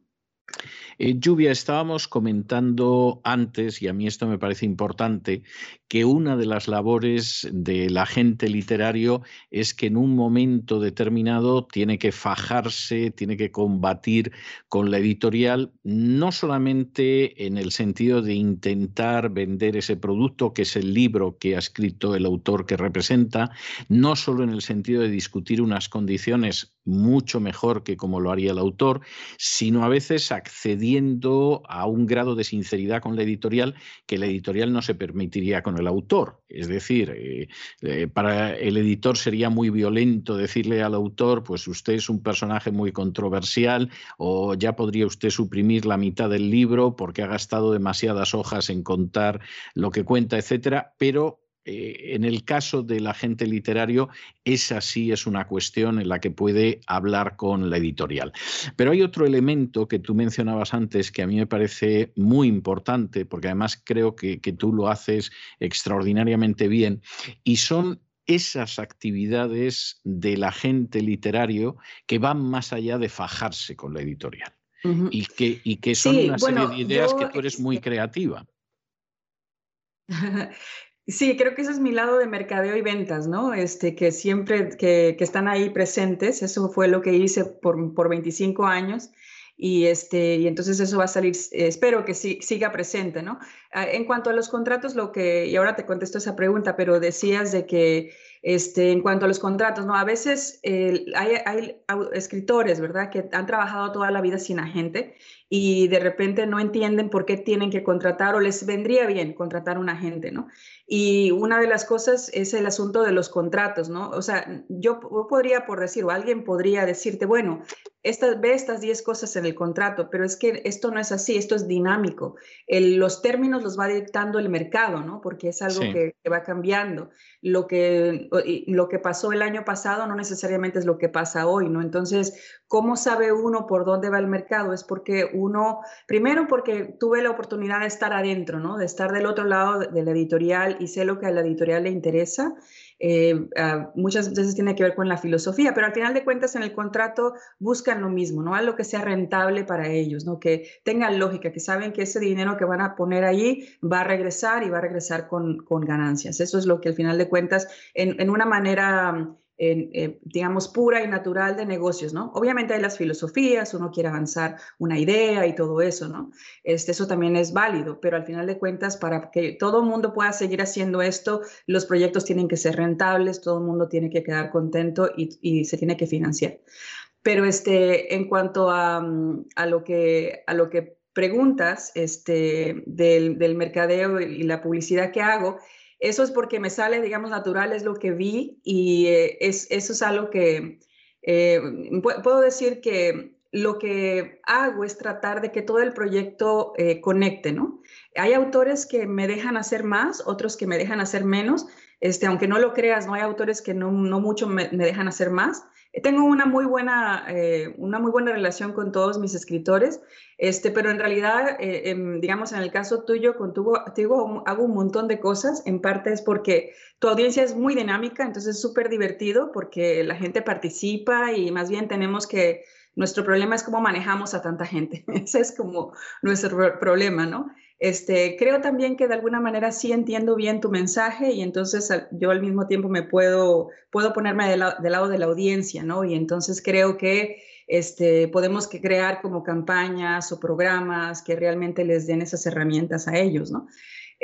Eh, Lluvia, estábamos comentando antes, y a mí esto me parece importante, que una de las labores del agente literario es que en un momento determinado tiene que fajarse, tiene que combatir con la editorial, no solamente en el sentido de intentar vender ese producto, que es el libro que ha escrito el autor que representa, no solo en el sentido de discutir unas condiciones mucho mejor que como lo haría el autor, sino a veces accediendo a un grado de sinceridad con la editorial que la editorial no se permitiría con el autor. Es decir, eh, eh, para el editor sería muy violento decirle al autor, pues usted es un personaje muy controversial o ya podría usted suprimir la mitad del libro porque ha gastado demasiadas hojas en contar lo que cuenta, etcétera, pero eh, en el caso del agente literario, esa sí es una cuestión en la que puede hablar con la editorial. Pero hay otro elemento que tú mencionabas antes que a mí me parece muy importante, porque además creo que, tú lo haces extraordinariamente bien, y son esas actividades del agente literario que van más allá de fajarse con la editorial. y, que, y que son una serie de ideas que tú eres muy este creativa. Sí, creo que ese es mi lado de mercadeo y ventas, ¿no? Este, que siempre, que, que están ahí presentes. Eso fue lo que hice por, por 25 años. Y, este, y entonces eso va a salir, espero que sí, siga presente, ¿no? Ah, en cuanto a los contratos, lo que, y ahora te contesto esa pregunta, pero decías de que este, en cuanto a los contratos, ¿no? A veces hay, escritores, ¿verdad?, que han trabajado toda la vida sin agente y de repente no entienden por qué tienen que contratar o les vendría bien contratar un agente, ¿no? Y una de las cosas es el asunto de los contratos, ¿no? O sea, yo podría, por decir, o alguien podría decirte, bueno, ve estas 10 cosas en el contrato, pero es que esto no es así, esto es dinámico. los términos los va dictando el mercado, ¿no? Porque es algo que, va cambiando. Lo que, lo que pasó el año pasado no necesariamente es lo que pasa hoy, ¿no? Entonces, ¿cómo sabe uno por dónde va el mercado? Es porque uno, primero porque tuve la oportunidad de estar adentro, ¿no? De estar del otro lado de la editorial y sé lo que a la editorial le interesa eh, ah, muchas veces tiene que ver con la filosofía, pero al final de cuentas en el contrato buscan lo mismo, ¿no? Algo que sea rentable para ellos, ¿no? Que tengan lógica, que saben que ese dinero que van a poner ahí va a regresar y va a regresar con, con ganancias. Eso es lo que al final de cuentas, en, en una manera eh, digamos, pura y natural de negocios, ¿no? Obviamente hay las filosofías, uno quiere avanzar una idea y todo eso, ¿no? Este, eso también es válido, pero al final de cuentas, para que todo el mundo pueda seguir haciendo esto, los proyectos tienen que ser rentables, todo el mundo tiene que quedar contento y, se tiene que financiar. Pero este, en cuanto a, mm, a, lo, que, a lo que preguntas este, del, del mercadeo y la publicidad que hago, eso es porque me sale, digamos, natural, es lo que vi y eh, es, eso es algo que eh, puedo decir que lo que hago es tratar de que todo el proyecto eh, conecte, ¿no? Hay autores que me dejan hacer más, otros que me dejan hacer menos. Este, aunque no lo creas, no hay autores que no, no mucho me, me dejan hacer más. Tengo una muy buena, eh, una muy buena relación con todos mis escritores, este, pero en realidad, eh, em, digamos, en el caso tuyo, contigo, hago un montón de cosas. En parte es porque tu audiencia es muy dinámica, entonces es súper divertido porque la gente participa y más bien tenemos que, nuestro problema es cómo manejamos a tanta gente. Ese es como nuestro problema, ¿no? Este, creo también que de alguna manera sí entiendo bien tu mensaje y entonces yo al mismo tiempo me puedo, puedo ponerme del, lado de la audiencia, ¿no? Y entonces creo que este, podemos crear como campañas o programas que realmente les den esas herramientas a ellos, ¿no?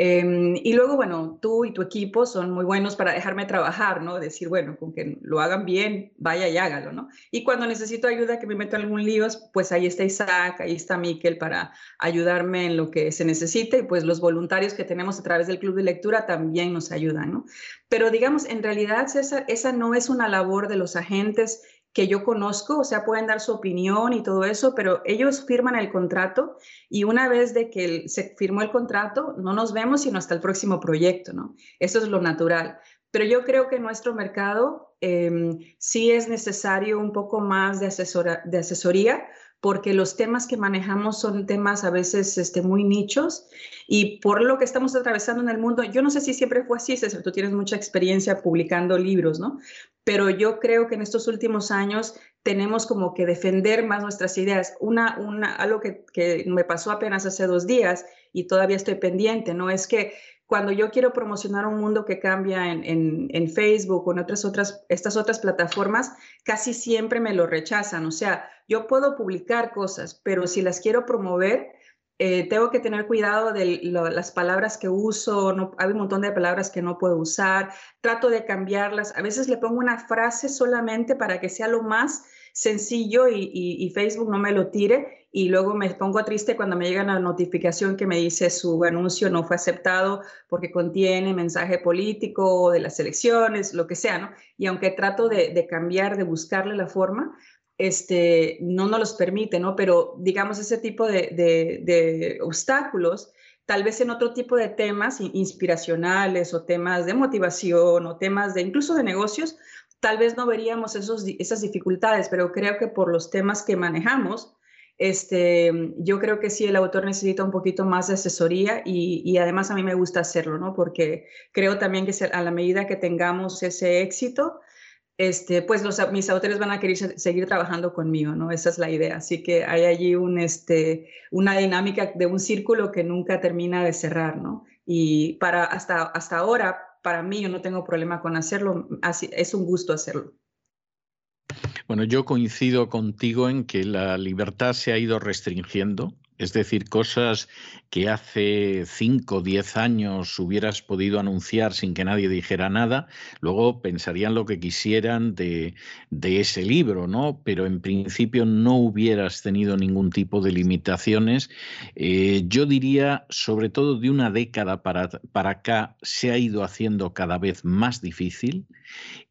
Em, y luego, bueno, tú y tu equipo son muy buenos para dejarme trabajar, ¿no? Decir, bueno, con que lo hagan bien, vaya y hágalo, ¿no? Y cuando necesito ayuda, que me meto en algún lío, pues ahí está Isaac, ahí está Miquel para ayudarme en lo que se necesite y pues los voluntarios que tenemos a través del club de lectura también nos ayudan, ¿no? Pero digamos, en realidad César, esa no es una labor de los agentes que yo conozco, o sea, pueden dar su opinión y todo eso, pero ellos firman el contrato y una vez de que se firmó el contrato, no nos vemos sino hasta el próximo proyecto, ¿no? Eso es lo natural. Pero yo creo que en nuestro mercado em, sí es necesario un poco más de, asesora, de asesoría porque los temas que manejamos son temas a veces este, muy nichos y por lo que estamos atravesando en el mundo, yo no sé si siempre fue así, César, tú tienes mucha experiencia publicando libros, ¿no? Pero yo creo que en estos últimos años tenemos como que defender más nuestras ideas. Una, una, algo que, que me pasó apenas hace dos días y todavía estoy pendiente, ¿no? Es que cuando yo quiero promocionar un mundo que cambia en, Facebook o en otras, otras, estas otras plataformas, casi siempre me lo rechazan. O sea, yo puedo publicar cosas, pero si las quiero promover, eh, tengo que tener cuidado de las palabras que uso, hay un montón de palabras que no puedo usar, trato de cambiarlas, a veces le pongo una frase solamente para que sea lo más sencillo y, Facebook no me lo tire y luego me pongo triste cuando me llega la notificación que me dice su anuncio no fue aceptado porque contiene mensaje político de las elecciones, lo que sea, ¿no? Y aunque trato de, cambiar, de buscarle la forma, este, no nos los permite, ¿no? Pero digamos ese tipo de, de obstáculos tal vez en otro tipo de temas inspiracionales o temas de motivación o temas de incluso de negocios, tal vez no veríamos esos, esas dificultades, pero creo que por los temas que manejamos, este, yo creo que sí el autor necesita un poquito más de asesoría y, además a mí me gusta hacerlo, ¿no? Porque creo también que a la medida que tengamos ese éxito, este, pues los, mis autores van a querer seguir trabajando conmigo, ¿no? Esa es la idea. Así que hay allí un, este, una dinámica de un círculo que nunca termina de cerrar, ¿no? Y para hasta, hasta ahora, para mí yo no tengo problema con hacerlo, así, es un gusto hacerlo. Bueno, yo coincido contigo en que la libertad se ha ido restringiendo es decir, cosas que hace 5 o 10 años hubieras podido anunciar sin que nadie dijera nada, luego pensarían lo que quisieran de, ese libro, ¿no? Pero en principio no hubieras tenido ningún tipo de limitaciones. Eh, yo diría, sobre todo de una década para, para acá, se ha ido haciendo cada vez más difícil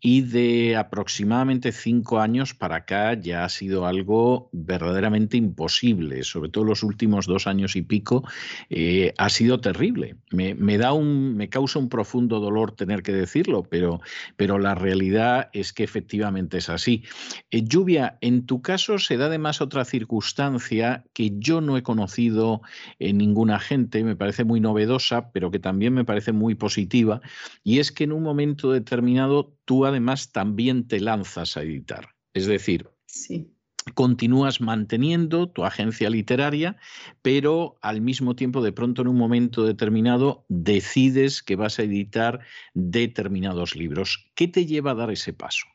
y de aproximadamente cinco años para acá ya ha sido algo verdaderamente imposible, sobre todo los últimos dos años y pico, eh, ha sido terrible. Me, da un, me causa un profundo dolor tener que decirlo, pero, pero la realidad es que efectivamente es así. Eh, Lluvia, en tu caso se da además otra circunstancia que yo no he conocido en ninguna gente, me parece muy novedosa, pero que también me parece muy positiva, y es que en un momento determinado tú además también te lanzas a editar. Es decir, continúas manteniendo tu agencia literaria, pero al mismo tiempo, de pronto, en un momento determinado, decides que vas a editar determinados libros. ¿Qué te lleva a dar ese paso?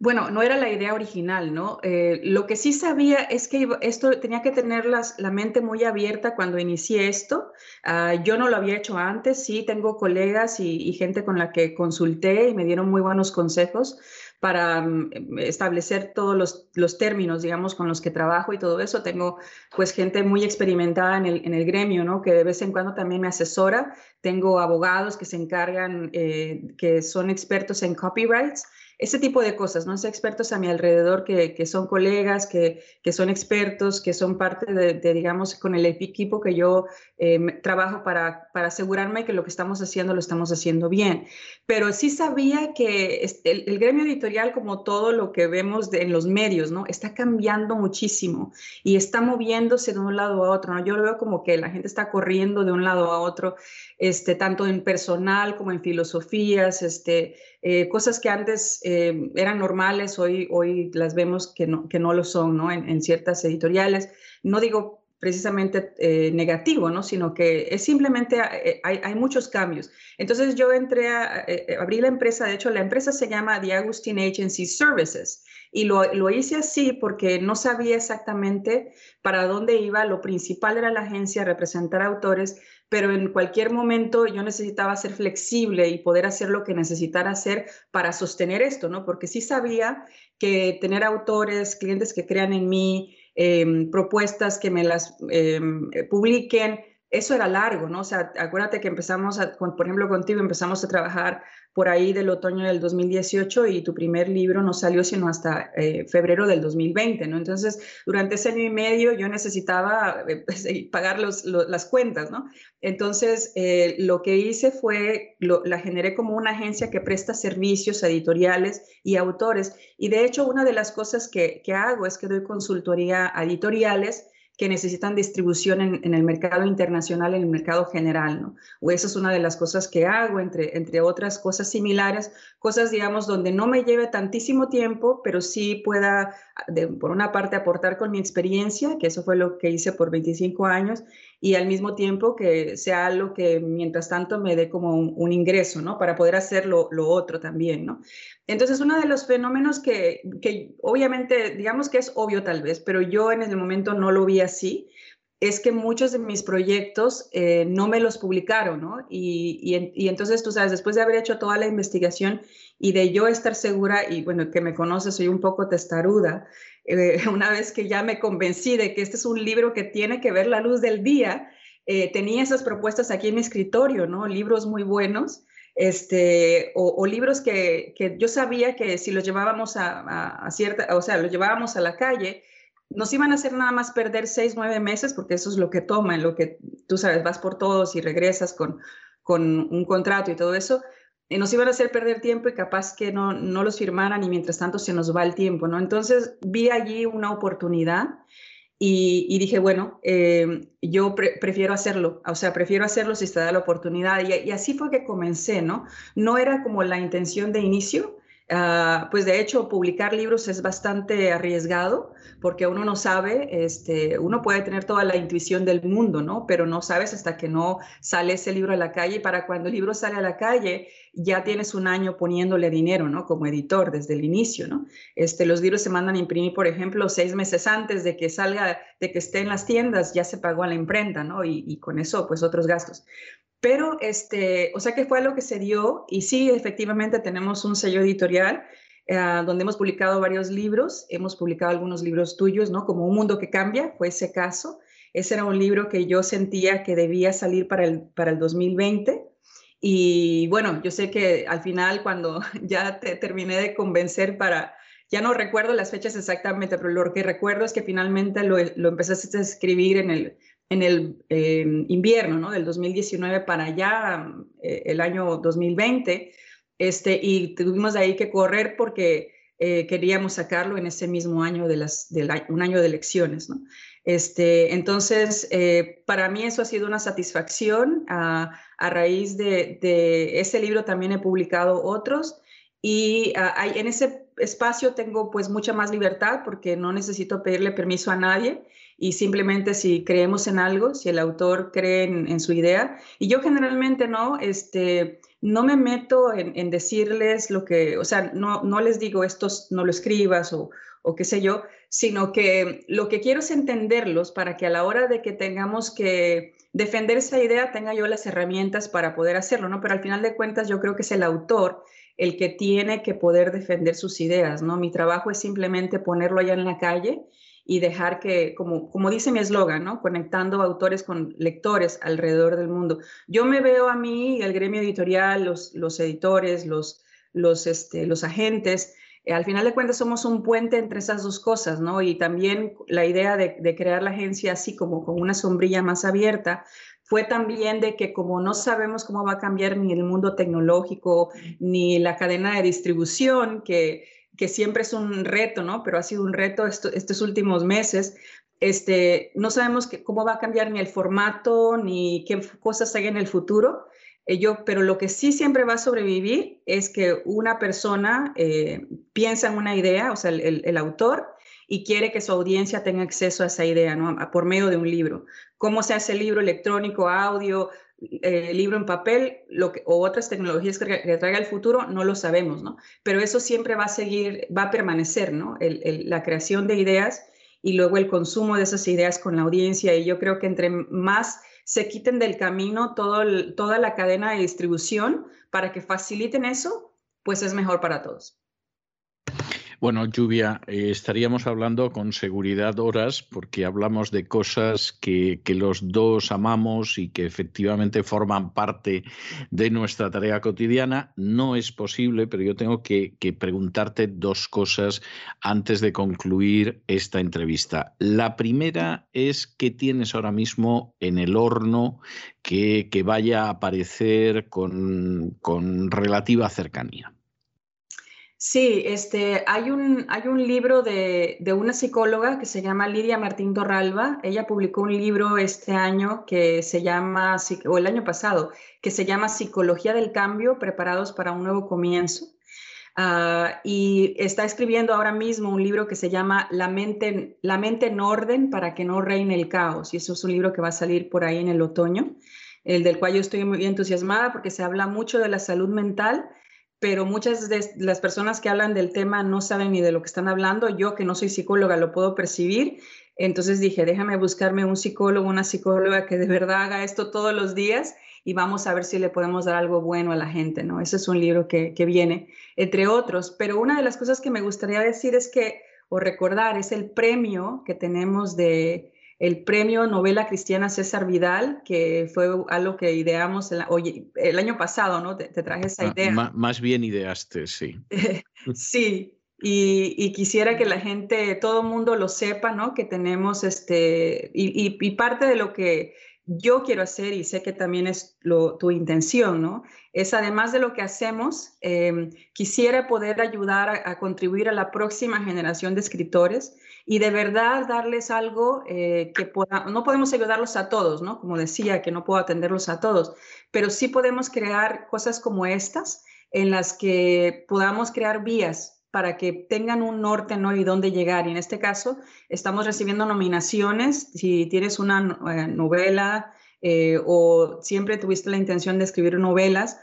Bueno, no era la idea original, ¿no? Eh, lo que sí sabía es que esto tenía que tener la mente muy abierta cuando inicié esto. Ah, yo no lo había hecho antes, sí tengo colegas y, gente con la que consulté y me dieron muy buenos consejos para mm, establecer todos los, términos, digamos, con los que trabajo y todo eso. Tengo pues gente muy experimentada en el, en el gremio, ¿no? Que de vez en cuando también me asesora. Tengo abogados que se encargan, eh, que son expertos en copyrights ese tipo de cosas, ¿no? Sé expertos a mi alrededor que, que son colegas, que, que, son expertos, que son parte de, digamos, con el equipo que yo eh, trabajo para, para asegurarme que lo que estamos haciendo lo estamos haciendo bien. Pero sí sabía que el, el gremio editorial, como todo lo que vemos en los medios, ¿no? Está cambiando muchísimo y está moviéndose de un lado a otro, ¿no? Yo lo veo como que la gente está corriendo de un lado a otro, este, tanto en personal como en filosofías, este, eh, cosas que antes eh, eran normales, hoy, hoy las vemos que no, que no lo son, ¿no? En, ciertas editoriales. No digo precisamente eh, negativo, ¿no? Sino que es simplemente, hay, hay, muchos cambios. Entonces yo entré a, abrí la empresa, de hecho la empresa se llama The Agustin Agency Services y lo, lo, hice así porque no sabía exactamente para dónde iba. Lo principal era la agencia, representar autores, pero en cualquier momento yo necesitaba ser flexible y poder hacer lo que necesitara hacer para sostener esto, ¿no? Porque sí sabía que tener autores, clientes que crean en mí, em, propuestas que me las em, publiquen, eso era largo, ¿no? O sea, acuérdate que empezamos, por ejemplo, contigo empezamos a trabajar por ahí del otoño del 2018 y tu primer libro no salió sino hasta eh, febrero del 2020, ¿no? Entonces, durante ese año y medio yo necesitaba eh, pues, pagar las cuentas, ¿no? Entonces, eh, lo que hice fue, la generé como una agencia que presta servicios editoriales y autores. Y de hecho, una de las cosas que, que hago es que doy consultoría a editoriales que necesitan distribución en, el mercado internacional, en el mercado general, ¿no? O esa es una de las cosas que hago, entre, entre otras cosas similares, cosas, digamos, donde no me lleve tantísimo tiempo, pero sí pueda, por una parte, aportar con mi experiencia, que eso fue lo que hice por 25 años, y al mismo tiempo que sea algo que mientras tanto me dé como un, ingreso, ¿no? Para poder hacer lo, lo, otro también, ¿no? Entonces, uno de los fenómenos que, que obviamente, digamos que es obvio tal vez, pero yo en el momento no lo vi así, es que muchos de mis proyectos eh, no me los publicaron, ¿no? Y, y, y, entonces, tú sabes, después de haber hecho toda la investigación y de yo estar segura, y bueno, que me conoces, soy un poco testaruda, eh, una vez que ya me convencí de que este es un libro que tiene que ver la luz del día, eh, tenía esas propuestas aquí en mi escritorio, ¿no? Libros muy buenos, este, o, libros que, que, yo sabía que si los llevábamos a, a, cierta, o sea, los llevábamos a la calle, nos iban a hacer nada más perder seis, nueve meses, porque eso es lo que toma, en lo que tú sabes, vas por todos y regresas con, con un contrato y todo eso, nos iban a hacer perder tiempo y capaz que no, no los firmaran y mientras tanto se nos va el tiempo, ¿no? Entonces vi allí una oportunidad y, dije, bueno, eh, yo prefiero hacerlo, o sea, prefiero hacerlo si se da la oportunidad. Y, y, así fue que comencé, ¿no? No era como la intención de inicio, Ah, pues de hecho, publicar libros es bastante arriesgado porque uno no sabe, este, uno puede tener toda la intuición del mundo, ¿no? Pero no sabes hasta que no sale ese libro a la calle y para cuando el libro sale a la calle ya tienes un año poniéndole dinero, ¿no? Como editor desde el inicio, ¿no? Este, los libros se mandan a imprimir, por ejemplo, seis meses antes de que salga, de que esté en las tiendas, ya se pagó a la imprenta, ¿no? Y, con eso, pues otros gastos. Pero, este, o sea que fue lo que se dio y sí, efectivamente tenemos un sello editorial eh, donde hemos publicado varios libros, hemos publicado algunos libros tuyos, ¿no? Como Un Mundo que Cambia, fue ese caso. Ese era un libro que yo sentía que debía salir para el, para el 2020. Y bueno, yo sé que al final cuando ya te terminé de convencer para, ya no recuerdo las fechas exactamente, pero lo que recuerdo es que finalmente lo, lo empezaste a escribir en el en el em, invierno ¿no? del 2019 para ya eh, el año 2020, este, y tuvimos ahí que correr porque eh, queríamos sacarlo en ese mismo año de las, un año de elecciones. ¿no? Este, entonces, eh, para mí eso ha sido una satisfacción. A, a raíz de, de, ese libro también he publicado otros y ah, en ese espacio tengo pues mucha más libertad porque no necesito pedirle permiso a nadie y simplemente si creemos en algo, si el autor cree en, su idea, y yo generalmente no, este, no me meto en, decirles lo que, o sea, no, no les digo esto no lo escribas o, o qué sé yo, sino que lo que quiero es entenderlos para que a la hora de que tengamos que defender esa idea tenga yo las herramientas para poder hacerlo, ¿no? Pero al final de cuentas yo creo que es el autor el que tiene que poder defender sus ideas, ¿no? Mi trabajo es simplemente ponerlo allá en la calle y dejar que, como, como dice mi eslogan, ¿no? conectando autores con lectores alrededor del mundo. Yo me veo a mí, el gremio editorial, los, los editores, los, los, este, los agentes, eh, al final de cuentas somos un puente entre esas dos cosas, ¿no? Y también la idea de, crear la agencia así como con una sombrilla más abierta fue también de que como no sabemos cómo va a cambiar ni el mundo tecnológico, ni la cadena de distribución, que que siempre es un reto, ¿no? Pero ha sido un reto estos últimos meses. Este, no sabemos cómo va a cambiar ni el formato, ni qué cosas hay en el futuro. Eh, pero lo que sí siempre va a sobrevivir es que una persona eh, piensa en una idea, o sea, el, autor, y quiere que su audiencia tenga acceso a esa idea, ¿no? por medio de un libro. ¿Cómo se hace el libro electrónico, audio, eh, libro en papel que, o otras tecnologías que, traiga el futuro, no lo sabemos, ¿no? Pero eso siempre va a seguir, va a permanecer, ¿no? la creación de ideas y luego el consumo de esas ideas con la audiencia. Y yo creo que entre más se quiten del camino toda la cadena de distribución para que faciliten eso, pues es mejor para todos. Bueno, Lluvia, eh, estaríamos hablando con seguridad horas porque hablamos de cosas que, los dos amamos y que efectivamente forman parte de nuestra tarea cotidiana. No es posible, pero yo tengo que, preguntarte dos cosas antes de concluir esta entrevista. La primera es qué tienes ahora mismo en el horno que, vaya a aparecer con relativa cercanía. Sí, este, hay, un, hay un libro de, una psicóloga que se llama Lidia Martín Torralba. Ella publicó un libro este año que se llama, o el año pasado, que se llama Psicología del Cambio, preparados para un nuevo comienzo. Ah, y está escribiendo ahora mismo un libro que se llama La mente, La mente en orden para que no reine el caos. Y eso es un libro que va a salir por ahí en el otoño, el del cual yo estoy muy entusiasmada porque se habla mucho de la salud mental pero muchas de las personas que hablan del tema no saben ni de lo que están hablando. Yo, que no soy psicóloga, lo puedo percibir. Entonces dije, déjame buscarme un psicólogo, una psicóloga que de verdad haga esto todos los días y vamos a ver si le podemos dar algo bueno a la gente, ¿no? Ese es un libro que, que viene, entre otros. Pero una de las cosas que me gustaría decir es que, o recordar, es el premio que tenemos de el premio novela cristiana César Vidal, que fue algo que ideamos el, el año pasado, ¿no? Te, traje esa ah, idea. más bien ideaste, sí. sí, y, quisiera que la gente, todo el mundo lo sepa, ¿no? Que tenemos este, y, parte de lo que yo quiero hacer, y sé que también es tu intención, ¿no? Es además de lo que hacemos, em, quisiera poder ayudar a, a contribuir a la próxima generación de escritores y de verdad darles algo eh, que pueda, no podemos ayudarlos a todos, ¿no? Como decía, que no puedo atenderlos a todos, pero sí podemos crear cosas como estas en las que podamos crear vías para que tengan un norte, ¿no? Y dónde llegar. Y en este caso, estamos recibiendo nominaciones. Si tienes una eh, novela eh, o siempre tuviste la intención de escribir novelas,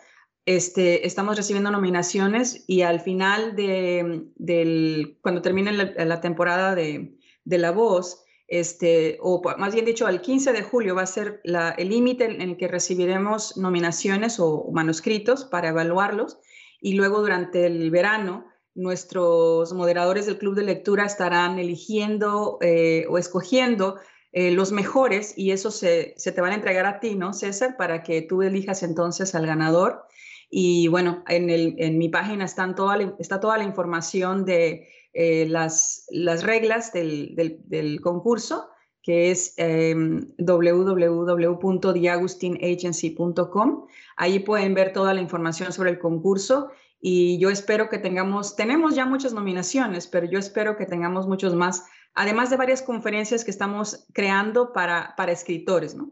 este, estamos recibiendo nominaciones y al final de, del, cuando termine la, temporada de, de, La Voz, este, o más bien dicho, al 15 de julio va a ser la, el límite en el que recibiremos nominaciones o manuscritos para evaluarlos y luego durante el verano nuestros moderadores del club de lectura estarán eligiendo eh, o escogiendo eh, los mejores y eso se, se, te van a entregar a ti, ¿no, César? Para que tú elijas entonces al ganador y bueno, en, el, en mi página están toda está toda la información de eh, las, las, reglas del, del, concurso, que es eh, www.diagustinagency.com. Ahí pueden ver toda la información sobre el concurso y yo espero que tengamos, tenemos ya muchas nominaciones, pero yo espero que tengamos muchos más, además de varias conferencias que estamos creando para, para escritores, ¿no?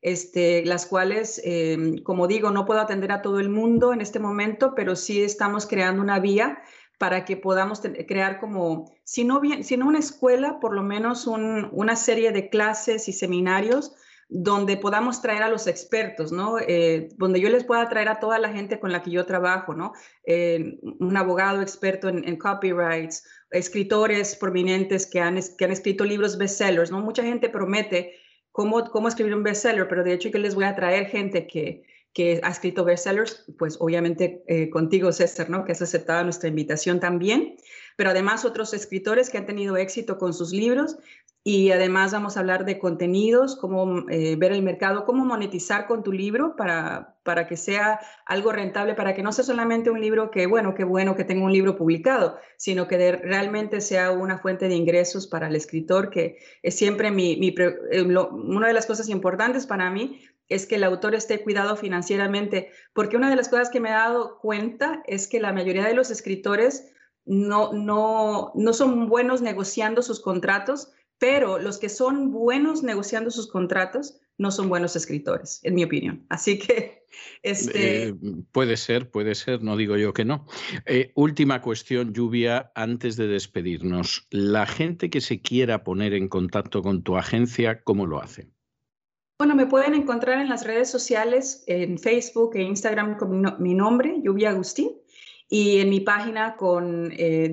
Este, las cuales, em, como digo, no puedo atender a todo el mundo en este momento, pero sí estamos creando una vía para que podamos crear como, si no, bien, si una escuela, por lo menos una serie de clases y seminarios donde podamos traer a los expertos, ¿no? Eh, donde yo les pueda traer a toda la gente con la que yo trabajo, ¿no? Eh, un abogado experto en, en, copyrights, escritores prominentes que han, que han escrito libros bestsellers, ¿no? Mucha gente promete cómo, cómo escribir un bestseller, pero de hecho que les voy a traer gente que, que ha escrito bestsellers, pues obviamente eh, contigo, César, ¿no? Que has aceptado nuestra invitación también, pero además otros escritores que han tenido éxito con sus libros. Y además vamos a hablar de contenidos, cómo eh, ver el mercado, cómo monetizar con tu libro para, para que sea algo rentable, para que no sea solamente un libro que, bueno, qué bueno que tenga un libro publicado, sino que realmente sea una fuente de ingresos para el escritor, que es siempre mi, mi eh, una de las cosas importantes para mí es que el autor esté cuidado financieramente, porque una de las cosas que me he dado cuenta es que la mayoría de los escritores no, no, no son buenos negociando sus contratos, pero los que son buenos negociando sus contratos no son buenos escritores, en mi opinión. Así que... Este... Eh, puede ser, puede ser, no digo yo que no. Eh, última cuestión, Lluvia, antes de despedirnos. La gente que se quiera poner en contacto con tu agencia, ¿cómo lo hace? Bueno, me pueden encontrar en las redes sociales, en Facebook e Instagram con mi, nombre, Lluvia Agustín, y en mi página con eh.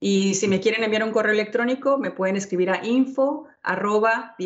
Y si me quieren enviar un correo electrónico, me pueden escribir a info arroba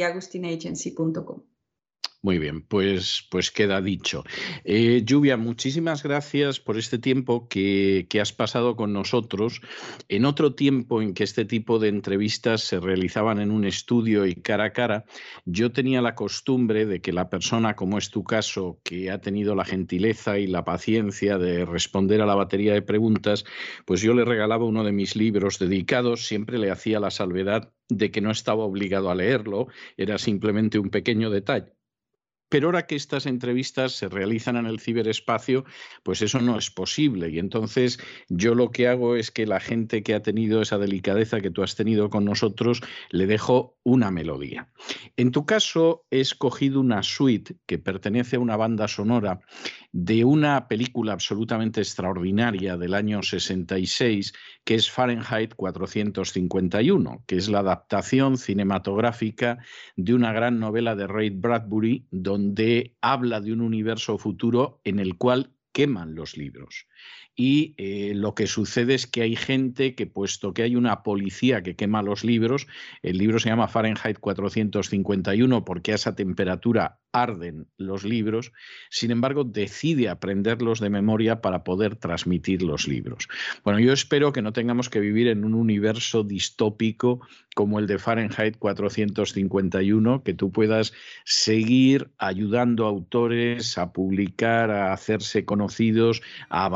muy bien, pues, pues queda dicho. Eh, Lluvia, muchísimas gracias por este tiempo que, que, has pasado con nosotros. En otro tiempo en que este tipo de entrevistas se realizaban en un estudio y cara a cara, yo tenía la costumbre de que la persona, como es tu caso, que ha tenido la gentileza y la paciencia de responder a la batería de preguntas, pues yo le regalaba uno de mis libros dedicados, siempre le hacía la salvedad de que no estaba obligado a leerlo, era simplemente un pequeño detalle pero ahora que estas entrevistas se realizan en el ciberespacio, pues eso no es posible. Y entonces yo lo que hago es que la gente que ha tenido esa delicadeza que tú has tenido con nosotros, le dejo una melodía. En tu caso, he escogido una suite que pertenece a una banda sonora de una película absolutamente extraordinaria del año 66, que es Fahrenheit 451, que es la adaptación cinematográfica de una gran novela de Ray Bradbury, donde habla de un universo futuro en el cual queman los libros y eh, lo que sucede es que hay gente que, puesto que hay una policía que quema los libros, el libro se llama Fahrenheit 451 porque a esa temperatura arden los libros, sin embargo decide aprenderlos de memoria para poder transmitir los libros. Bueno, yo espero que no tengamos que vivir en un universo distópico como el de Fahrenheit 451, que tú puedas seguir ayudando a autores a publicar, a hacerse conocidos, a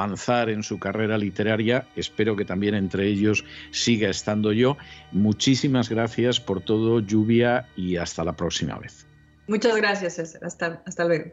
en su carrera literaria. Espero que también entre ellos siga estando yo. Muchísimas gracias por todo, Lluvia, y hasta la próxima vez. Muchas gracias, César. Hasta, hasta luego.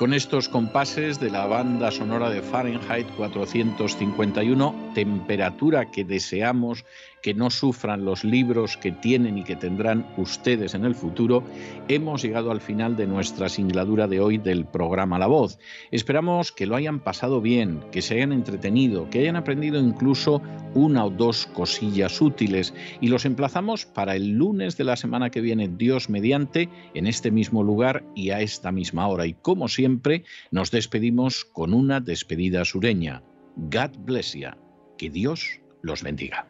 Con estos compases de la banda sonora de Fahrenheit 451, temperatura que deseamos que no sufran los libros que tienen y que tendrán ustedes en el futuro, hemos llegado al final de nuestra singladura de hoy del programa La Voz. Esperamos que lo hayan pasado bien, que se hayan entretenido, que hayan aprendido incluso una o dos cosillas útiles y los emplazamos para el lunes de la semana que viene, Dios mediante, en este mismo lugar y a esta misma hora. Y como siempre, nos despedimos con una despedida sureña. God bless you. Que Dios los bendiga.